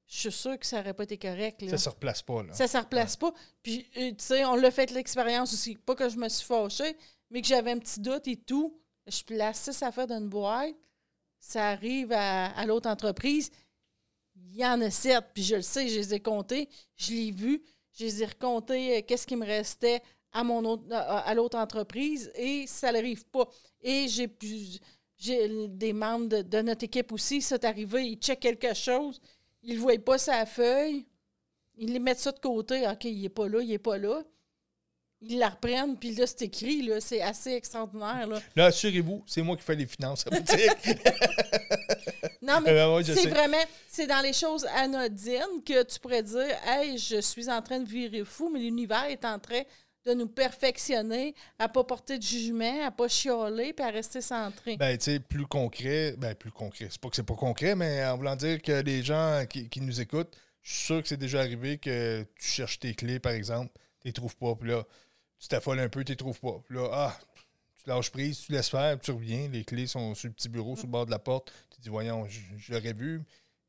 je suis sûre que ça n'aurait pas été correct. Là. Ça ne se replace pas. Là. Ça ne se replace pas. Puis, euh, tu sais, on l'a fait l'expérience aussi. Pas que je me suis fâchée, mais que j'avais un petit doute et tout. Je place ça affaires dans une boîte. Ça arrive à, à l'autre entreprise. Il y en a sept, puis je le sais, je les ai comptés. Je l'ai vu. Je les ai recomptés. Euh, qu'est-ce qui me restait à mon autre, à, l'autre entreprise et ça n'arrive pas. Et j'ai plus j'ai des membres de, notre équipe aussi, c'est arrivé, ils checkent quelque chose, ils ne voient pas sa feuille, ils les mettent ça de côté, OK, il n'est pas là, il n'est pas là. Ils la reprennent, puis là, c'est écrit, là, c'est assez extraordinaire. Là, là assurez-vous, c'est moi qui fais les finances à boutique. non, mais ben c'est vraiment, c'est dans les choses anodines que tu pourrais dire, hey, je suis en train de virer fou, mais l'univers est en train de nous perfectionner, à ne pas porter de jugement, à ne pas chialer, puis à rester centré. Ben, tu sais, plus concret, ben, plus concret. C'est pas que c'est pas concret, mais en voulant dire que les gens qui, nous écoutent Je suis sûr que c'est déjà arrivé que tu cherches tes clés, par exemple, tu les trouves pas, puis là, tu t'affoles un peu, tu les trouves pas. Puis là, ah, tu lâches prise, tu laisses faire, tu reviens, les clés sont sur le petit bureau, sur le bord de la porte. Tu dis, voyons, l'aurais vu.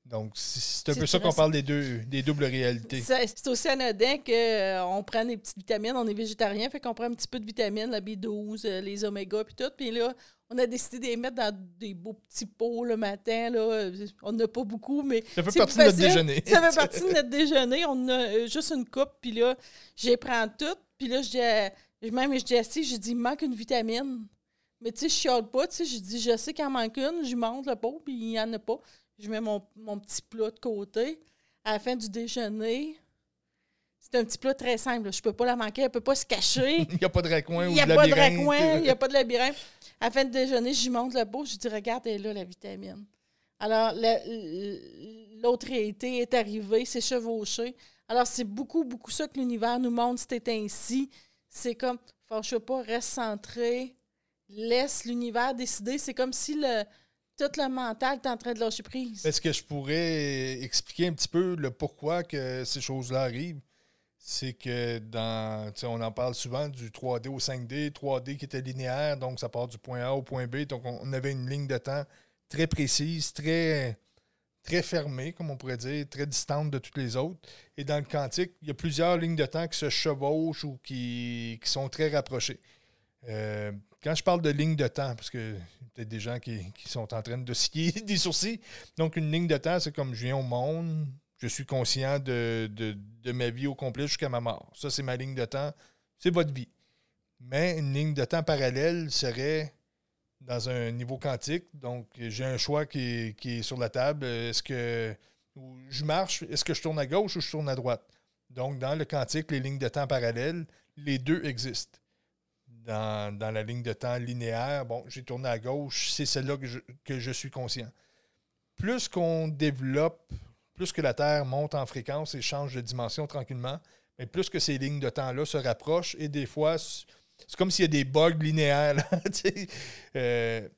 Donc, c'est un peu ça qu'on parle des deux des doubles réalités. C'est aussi anodin qu'on prend des petites vitamines. On est végétarien, fait qu'on prend un petit peu de vitamines, la B12, euh, les oméga, puis tout. Puis là, on a décidé de les mettre dans des beaux petits pots le matin. Là. On n'a pas beaucoup, mais. Ça fait partie de notre déjeuner. Ça fait partie de notre déjeuner. On a euh, juste une coupe, puis là, j'y prends toutes. Puis là, je même je dis assis, je dis, il manque une vitamine. Mais tu sais, je chiale pas, tu sais, je dis, je sais qu'il en manque une, je monte le pot, puis il n'y en a pas. Je mets mon, mon petit plat de côté. À la fin du déjeuner, c'est un petit plat très simple. là. Je peux pas la manquer, elle peut pas se cacher. Il n'y a pas de raccoin Il ou n'y a pas de labyrinthe. raccoin, il n'y a pas de labyrinthe. À la fin du déjeuner, j'y monte le pot, je dis Regarde, elle est là, la vitamine. Alors, l'autre réalité est arrivée, c'est chevauché. Alors, c'est beaucoup, beaucoup ça que l'univers nous montre, c'est ainsi. C'est comme, fâche pas, reste centré, laisse l'univers décider. C'est comme si tout le mental est en train de lâcher prise. Est-ce que je pourrais expliquer un petit peu le pourquoi que ces choses-là arrivent? C'est que dans, sais, on en parle souvent du 3D au 5D, 3D qui était linéaire, donc ça part du point A au point B. Donc on, on avait une ligne de temps très précise, très, très fermée, comme on pourrait dire, très distante de toutes les autres. Et dans le quantique, il y a plusieurs lignes de temps qui se chevauchent ou qui, sont très rapprochées. Euh, quand je parle de ligne de temps, parce que peut-être des gens qui, sont en train de skier des sourcils, donc une ligne de temps, c'est comme je viens au monde, je suis conscient de, de- de ma vie au complet jusqu'à ma mort. Ça, c'est ma ligne de temps, c'est votre vie. Mais une ligne de temps parallèle serait dans un niveau quantique, donc j'ai un choix qui est, sur la table. Est-ce que je marche, est-ce que je tourne à gauche ou je tourne à droite? Donc, dans le quantique, les lignes de temps parallèles, les deux existent dans, dans la ligne de temps linéaire, bon, j'ai tourné à gauche, c'est celle-là que je, que je suis conscient. Plus qu'on développe, plus que la Terre monte en fréquence et change de dimension tranquillement, mais plus que ces lignes de temps-là se rapprochent et des fois, c'est comme s'il y a des bugs linéaires. là. Euh,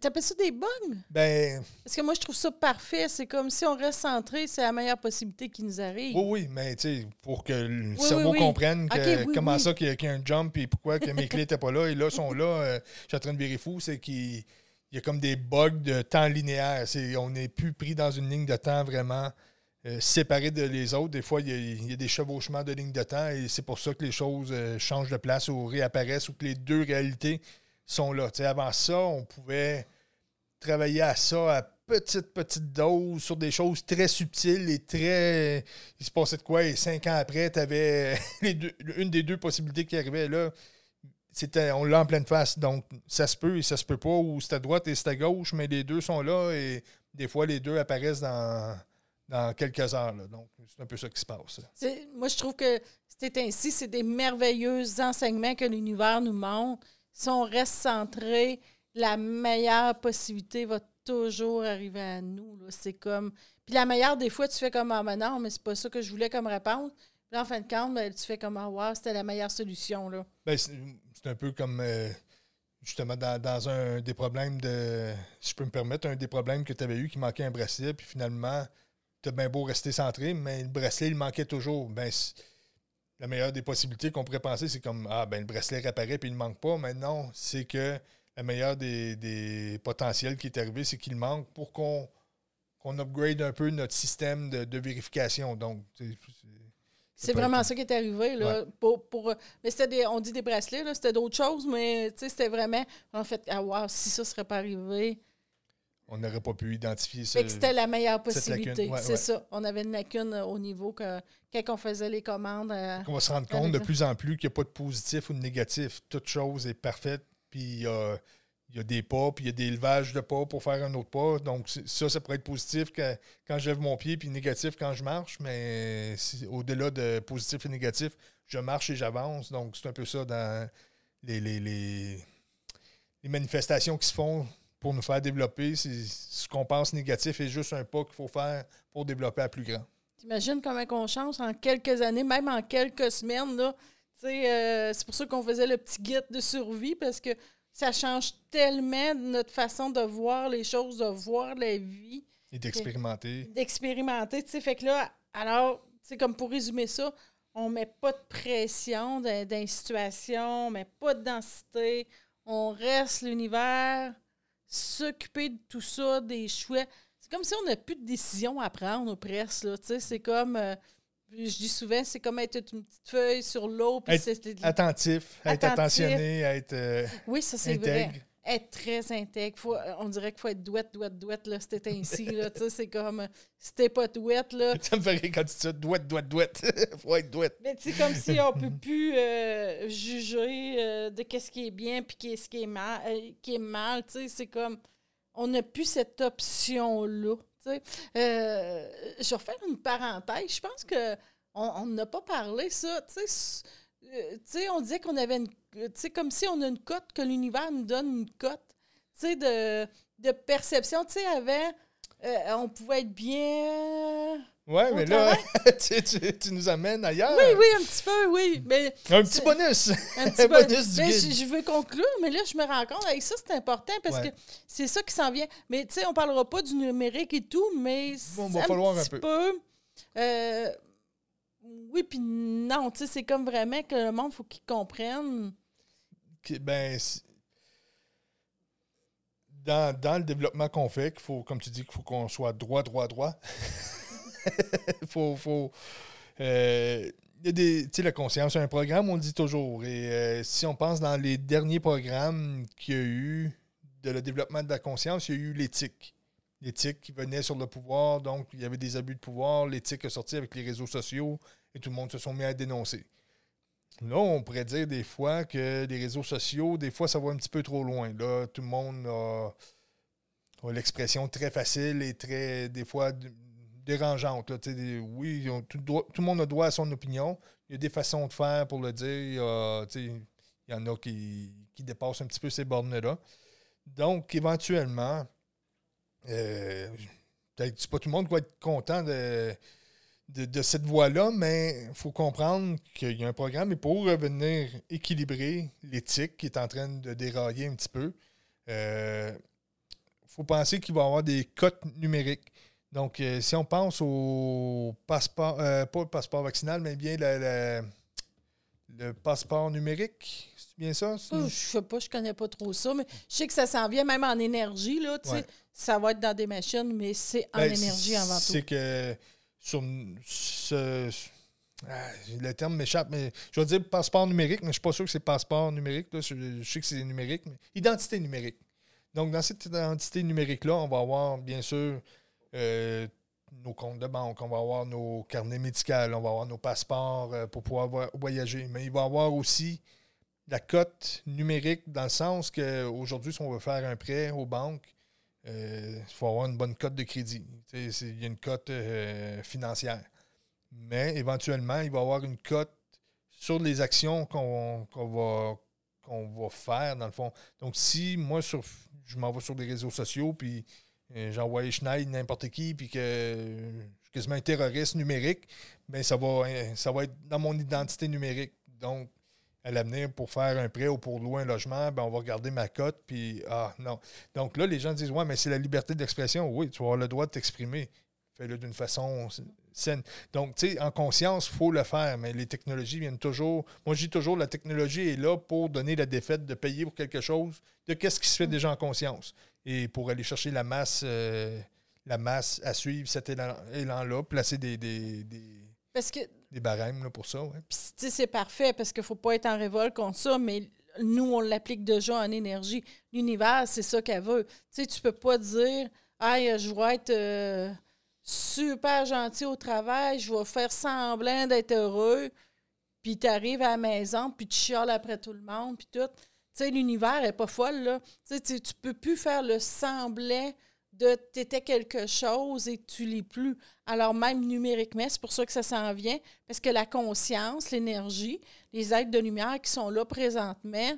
T'appelles ça des bugs? ben, Parce que moi, je trouve ça parfait. C'est comme si on reste centré, c'est la meilleure possibilité qui nous arrive. oui, oui, mais tu sais, pour que le Oui, cerveau oui, oui. comprenne que, comment ça qu'il y, a- qu'il y a un jump et pourquoi que mes clés n'étaient pas là et là sont là, euh, je suis en train de virer fou, c'est qu'il il y a comme des bugs de temps linéaire. On n'est plus pris dans une ligne de temps vraiment euh, séparée de les autres. Des fois, il y, a, des chevauchements de lignes de temps et c'est pour ça que les choses euh, changent de place ou réapparaissent ou que les deux réalités sont là. Avant ça, on pouvait travailler à ça à petite, petite dose sur des choses très subtiles et très. Il se passait de quoi et cinq ans après, tu avais une des deux possibilités qui arrivait là. C'était, on l'a en pleine face. Donc, ça se peut et ça se peut pas, ou c'est à droite et c'est à gauche, mais les deux sont là et des fois, les deux apparaissent dans, dans quelques heures. là. Donc, c'est un peu ça qui se passe. Moi, je trouve que c'est ainsi, c'est des merveilleux enseignements que l'univers nous montre. Si on reste centré, la meilleure possibilité va toujours arriver à nous. C'est comme. Puis la meilleure, des fois, tu fais comme Ah, mais non, mais c'est pas ça que je voulais comme réponse. Puis là, en fin de compte, ben, tu fais comme Ah, wow, c'était la meilleure solution. Là. Ben, c'est c'est un peu comme euh, justement dans, dans un des problèmes de. Si je peux me permettre, un des problèmes que tu avais eu qui manquait un bracelet, puis finalement, tu as bien beau rester centré, mais le bracelet, il manquait toujours. Ben, la meilleure des possibilités qu'on pourrait penser, c'est comme Ah, ben le bracelet réapparaît puis il ne manque pas. Mais non, c'est que la meilleure des, des potentiels qui est arrivé, c'est qu'il manque pour qu'on upgrade un peu notre système de, de vérification. Donc, c'est- vraiment être- ça qui est arrivé. Là, pour, pour, mais c'était des, on dit des bracelets, c'était d'autres choses, mais c'était vraiment, en fait, ah wow, si ça serait pas arrivé, on n'aurait pas pu identifier ça. C'était la meilleure possibilité. ouais, c'est ouais. ça. On avait une lacune euh, au niveau que quand on faisait les commandes. euh, On va se rendre compte de plus en plus qu'il n'y a pas de positif ou de négatif. Toute chose est parfaite, puis il y a, il y a des pas, puis il y a des levages de pas pour faire un autre pas. Donc, ça, ça pourrait être positif que- quand je lève mon pied, puis négatif quand je marche, mais au-delà de positif et négatif, je marche et j'avance. Donc, c'est un peu ça dans les, les, les- les manifestations qui se font pour nous faire développer. C'est ce qu'on pense négatif est juste un pas qu'il faut faire pour développer à plus grand. T'imagines comment on change en quelques années, même en quelques semaines. Là, euh, c'est pour ça qu'on faisait le petit guide de survie, parce que ça change tellement notre façon de voir les choses, de voir la vie. Et d'expérimenter. D'expérimenter, tu sais. Fait que là, alors, c'est comme pour résumer ça, on met pas de pression situations, on met pas de densité, on reste l'univers, s'occuper de tout ça, des choix. C'est comme si on n'a plus de décision à prendre, presque. Là, tu sais, c'est comme... euh, je dis souvent, c'est comme être une petite feuille sur l'eau. puis Être c'est- c'est- Attentif, être Attentif. attentionné, être euh, Oui, ça, c'est vrai. Être très intègre. Faut, euh, on dirait qu'il faut être douette, douette, douette, là, c'était ainsi. Là, tu sais, c'est comme, euh, si t'es pas douette, là, Ça me fait rire quand tu dis ça. Douette, douette, douette. Faut être douette. Mais c'est comme si on peut plus euh, juger euh, de qu'est-ce qui est bien puis qu'est-ce qui est mal, euh, qui est mal, tu sais, c'est comme on n'a plus cette option là, tu sais. Euh, je vais refaire une parenthèse, je pense que on n'a pas parlé ça, tu sais. Euh, tu sais, on disait qu'on avait une tu sais comme si on a une cote que l'univers nous donne une cote, tu sais de, de perception, tu sais avant euh, on pouvait être bien Ouais, mais là, tu, tu- tu nous amènes ailleurs. Oui, oui, un petit peu, oui. Mais Un petit bonus. un petit Un peu. bonus du Mais guide. je, je veux conclure, mais là, je me rends compte, avec ça, c'est important parce Ouais. que c'est ça qui s'en vient. Mais tu sais, on parlera pas du numérique et tout, mais Bon, c'est va falloir un petit peu. euh, oui, puis non, tu sais, c'est comme vraiment que le monde, faut qu'il comprenne. Ben, c'est- dans, dans le développement qu'on fait, qu'il faut, comme tu dis, qu'il faut qu'on soit droit, droit, droit. faut, faut, euh, y a des, tu sais, la conscience, un programme, on le dit toujours. Et euh, si on pense dans les derniers programmes qu'il y a eu de le développement de la conscience, il y a eu l'éthique. L'éthique qui venait sur le pouvoir, donc il y avait des abus de pouvoir. L'éthique est sortie avec les réseaux sociaux et tout le monde se sont mis à dénoncer. Là, on pourrait dire des fois que les réseaux sociaux, des fois, ça va un petit peu trop loin. Là, tout le monde a, l'expression très facile et très, des fois, dérangeante. là. Oui, tout, tout le monde a droit à son opinion. Il y a des façons de faire pour le dire. Il y en a qui, qui dépassent un petit peu ces bornes-là. Donc, éventuellement, euh, c'est pas tout le monde qui va être content de, de, cette voie-là, mais il faut comprendre qu'il y a un programme et pour revenir équilibrer l'éthique qui est en train de dérailler un petit peu, il faut penser qu'il va y avoir des cotes numériques. Donc, euh, si on pense au passeport, euh, pas le passeport vaccinal, mais bien le passeport numérique, c'est bien ça? ça? Je sais pas, je connais pas trop ça, mais je sais que ça s'en vient même en énergie, là, tu sais. Ouais. Ça va être dans des machines, mais c'est en Ben, énergie avant tout. C'est que sur ce, ah, le terme m'échappe, mais je vais dire passeport numérique, mais je ne suis pas sûr que c'est passeport numérique. là. Je, je sais que c'est numérique, mais identité numérique. Donc, dans cette identité numérique-là, on va avoir, bien sûr, euh, nos comptes de banque, on va avoir nos carnets médicaux, on va avoir nos passeports euh, pour pouvoir vo- voyager. Mais il va y avoir aussi la cote numérique dans le sens qu'aujourd'hui, si on veut faire un prêt aux banques, euh, il faut avoir une bonne cote de crédit. Il y a une cote euh, financière. Mais éventuellement, il va y avoir une cote sur les actions qu'on va, va faire, dans le fond. Donc, si moi, sur, je m'en vais sur les réseaux sociaux, puis euh, j'envoie Schneid n'importe qui, puis que je suis quasiment un terroriste numérique, ben ça va, ça va être dans mon identité numérique. Donc, à l'avenir, pour faire un prêt ou pour louer un logement, ben on va regarder ma cote, puis ah non. Donc là, les gens disent Ouais, mais c'est la liberté d'expression. Oui, tu vas avoir le droit de t'exprimer. Fais-le d'une façon saine. Donc, tu sais, en conscience, il faut le faire, mais les technologies viennent toujours. Moi, je dis toujours la technologie est là pour donner la défaite de payer pour quelque chose de qu'est-ce qui se fait déjà en conscience. Et pour aller chercher la masse, euh, la masse à suivre cet élan- élan-là, placer des, des, des, Parce que des barèmes pour ça. sais, c'est parfait parce qu'il ne faut pas être en révolte contre ça, mais nous, on l'applique déjà en énergie. L'univers, c'est ça qu'elle veut. Tu sais, tu peux pas dire, je vais être euh, super gentil au travail, je vais faire semblant d'être heureux, puis tu arrives à la maison, puis tu chiales après tout le monde, puis tout. Tu sais, l'univers n'est pas folle, là. Tu sais, tu peux plus faire le semblant de t'étais quelque chose et tu l'es plus. Alors même numériquement, c'est pour ça que ça s'en vient, parce que la conscience, l'énergie, les êtres de lumière qui sont là présentement,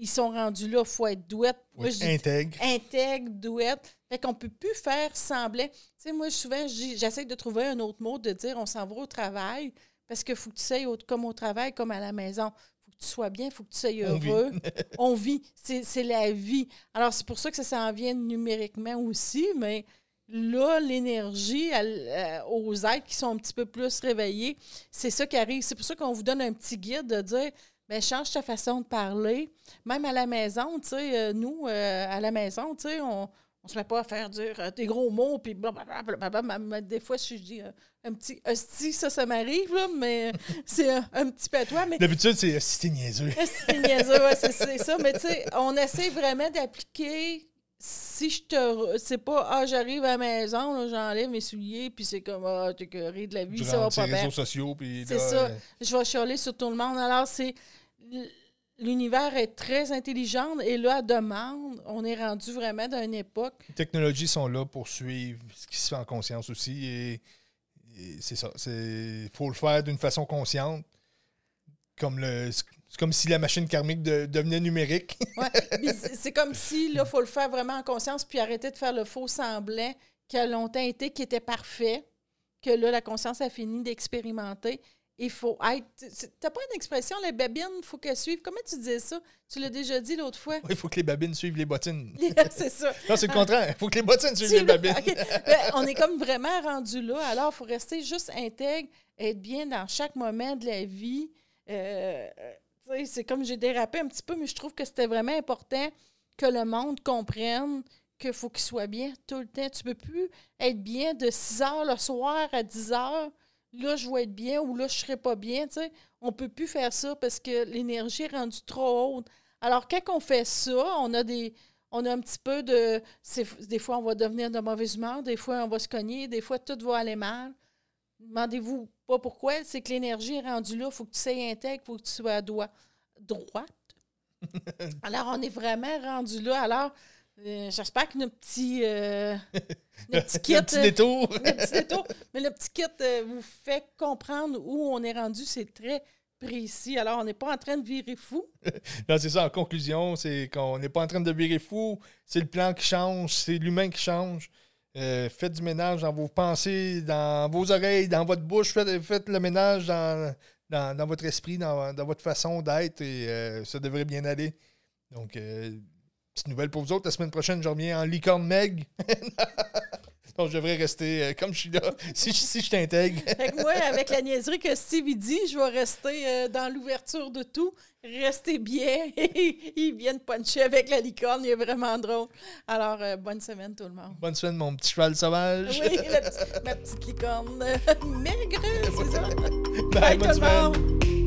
ils sont rendus là, il faut être douette. Moi, Oui, je dis intègre. intègre, douette. Fait qu'on peut plus faire semblant. Tu sais, moi, souvent, j'essaie de trouver un autre mot, de dire on s'en va au travail, parce qu'il faut que tu sois au- comme au travail, comme à la maison. Que tu sois bien, il faut que tu sois heureux. on vit. C'est c'est la vie. Alors, c'est pour ça que ça s'en vient numériquement aussi, mais là, l'énergie euh, aux êtres qui sont un petit peu plus réveillés, c'est ça qui arrive. C'est pour ça qu'on vous donne un petit guide de dire ben, change ta façon de parler. Même à la maison, tu sais, euh, nous, euh, à la maison, tu sais, on ne se met pas à faire dire euh, des gros mots, puis blablabla. Des fois, je dis euh, un petit hostie, ça, ça m'arrive, là, mais c'est un, un petit patois. Mais D'habitude, c'est si t'es niaiseux. c'est niaiseux, ouais, c'est ça. Mais tu sais, on essaie vraiment d'appliquer. Si je te. C'est pas, ah, j'arrive à la maison, j'enlève mes souliers, puis c'est comme, ah, t'es curé de la vie, ça va pas tes bien réseaux sociaux. puis C'est ça. euh, je vais chialer sur tout le monde. Alors, c'est. L'univers est très intelligent et là, à demande, on est rendu vraiment dans une époque. Les technologies sont là pour suivre ce qui se fait en conscience aussi. Et, et c'est ça. Il faut le faire d'une façon consciente. Comme le, c'est comme si la machine karmique de- devenait numérique. Ouais. C'est comme si, là, il faut le faire vraiment en conscience puis arrêter de faire le faux semblant qui a longtemps été, qui était parfait, que là, la conscience a fini d'expérimenter. Il faut être. T'as pas une expression, les babines, il faut qu'elles suivent. Comment tu disais ça? Tu l'as déjà dit l'autre fois. Il faut que les babines suivent les bottines. c'est ça. Non, c'est le contraire. Il faut que les bottines suivent les babines. Ben, on est comme vraiment rendu là. Alors, il faut rester juste intègre, être bien dans chaque moment de la vie. Euh, c'est comme j'ai dérapé un petit peu, mais je trouve que c'était vraiment important que le monde comprenne qu'il faut qu'il soit bien tout le temps. Tu peux plus être bien de 6 heures le soir à 10 heures. Là, je vais être bien ou là, je serai pas bien. On peut plus faire ça parce que l'énergie est rendue trop haute. Alors, quand on fait ça, on a des, on a un petit peu de. Des fois, on va devenir de mauvaise humeur, des fois, on va se cogner, des fois, tout va aller mal. Demandez-vous pas pourquoi. C'est que l'énergie est rendue là. Il faut que tu sois intègre, il faut que tu sois à droite. Alors, on est vraiment rendu là. Alors, euh, j'espère que notre petit, euh, notre petit kit. Petit euh, détour. le petit détour. Mais le petit kit euh, vous fait comprendre où on est rendu. C'est très précis. Alors, on n'est pas en train de virer fou. Non, c'est ça, en conclusion, c'est qu'on n'est pas en train de virer fou, c'est le plan qui change, c'est l'humain qui change. Euh, faites du ménage dans vos pensées, dans vos oreilles, dans votre bouche, faites, faites le ménage dans, dans, dans votre esprit, dans, dans votre façon d'être et euh, ça devrait bien aller. Donc, euh, petite nouvelle pour vous autres, la semaine prochaine, je reviens en licorne Meg. Donc, je devrais rester euh, comme je suis là, si, je- si je t'intègre. Fait que moi, avec la niaiserie que Steve dit, je vais rester euh, dans l'ouverture de tout. Restez bien. il vient de puncher avec la licorne. Il est vraiment drôle. Alors, euh, bonne semaine, tout le monde. Bonne semaine, mon petit cheval sauvage. Oui, la ma petite licorne maigre, c'est ça? Bye, bonne tout le semaine. monde.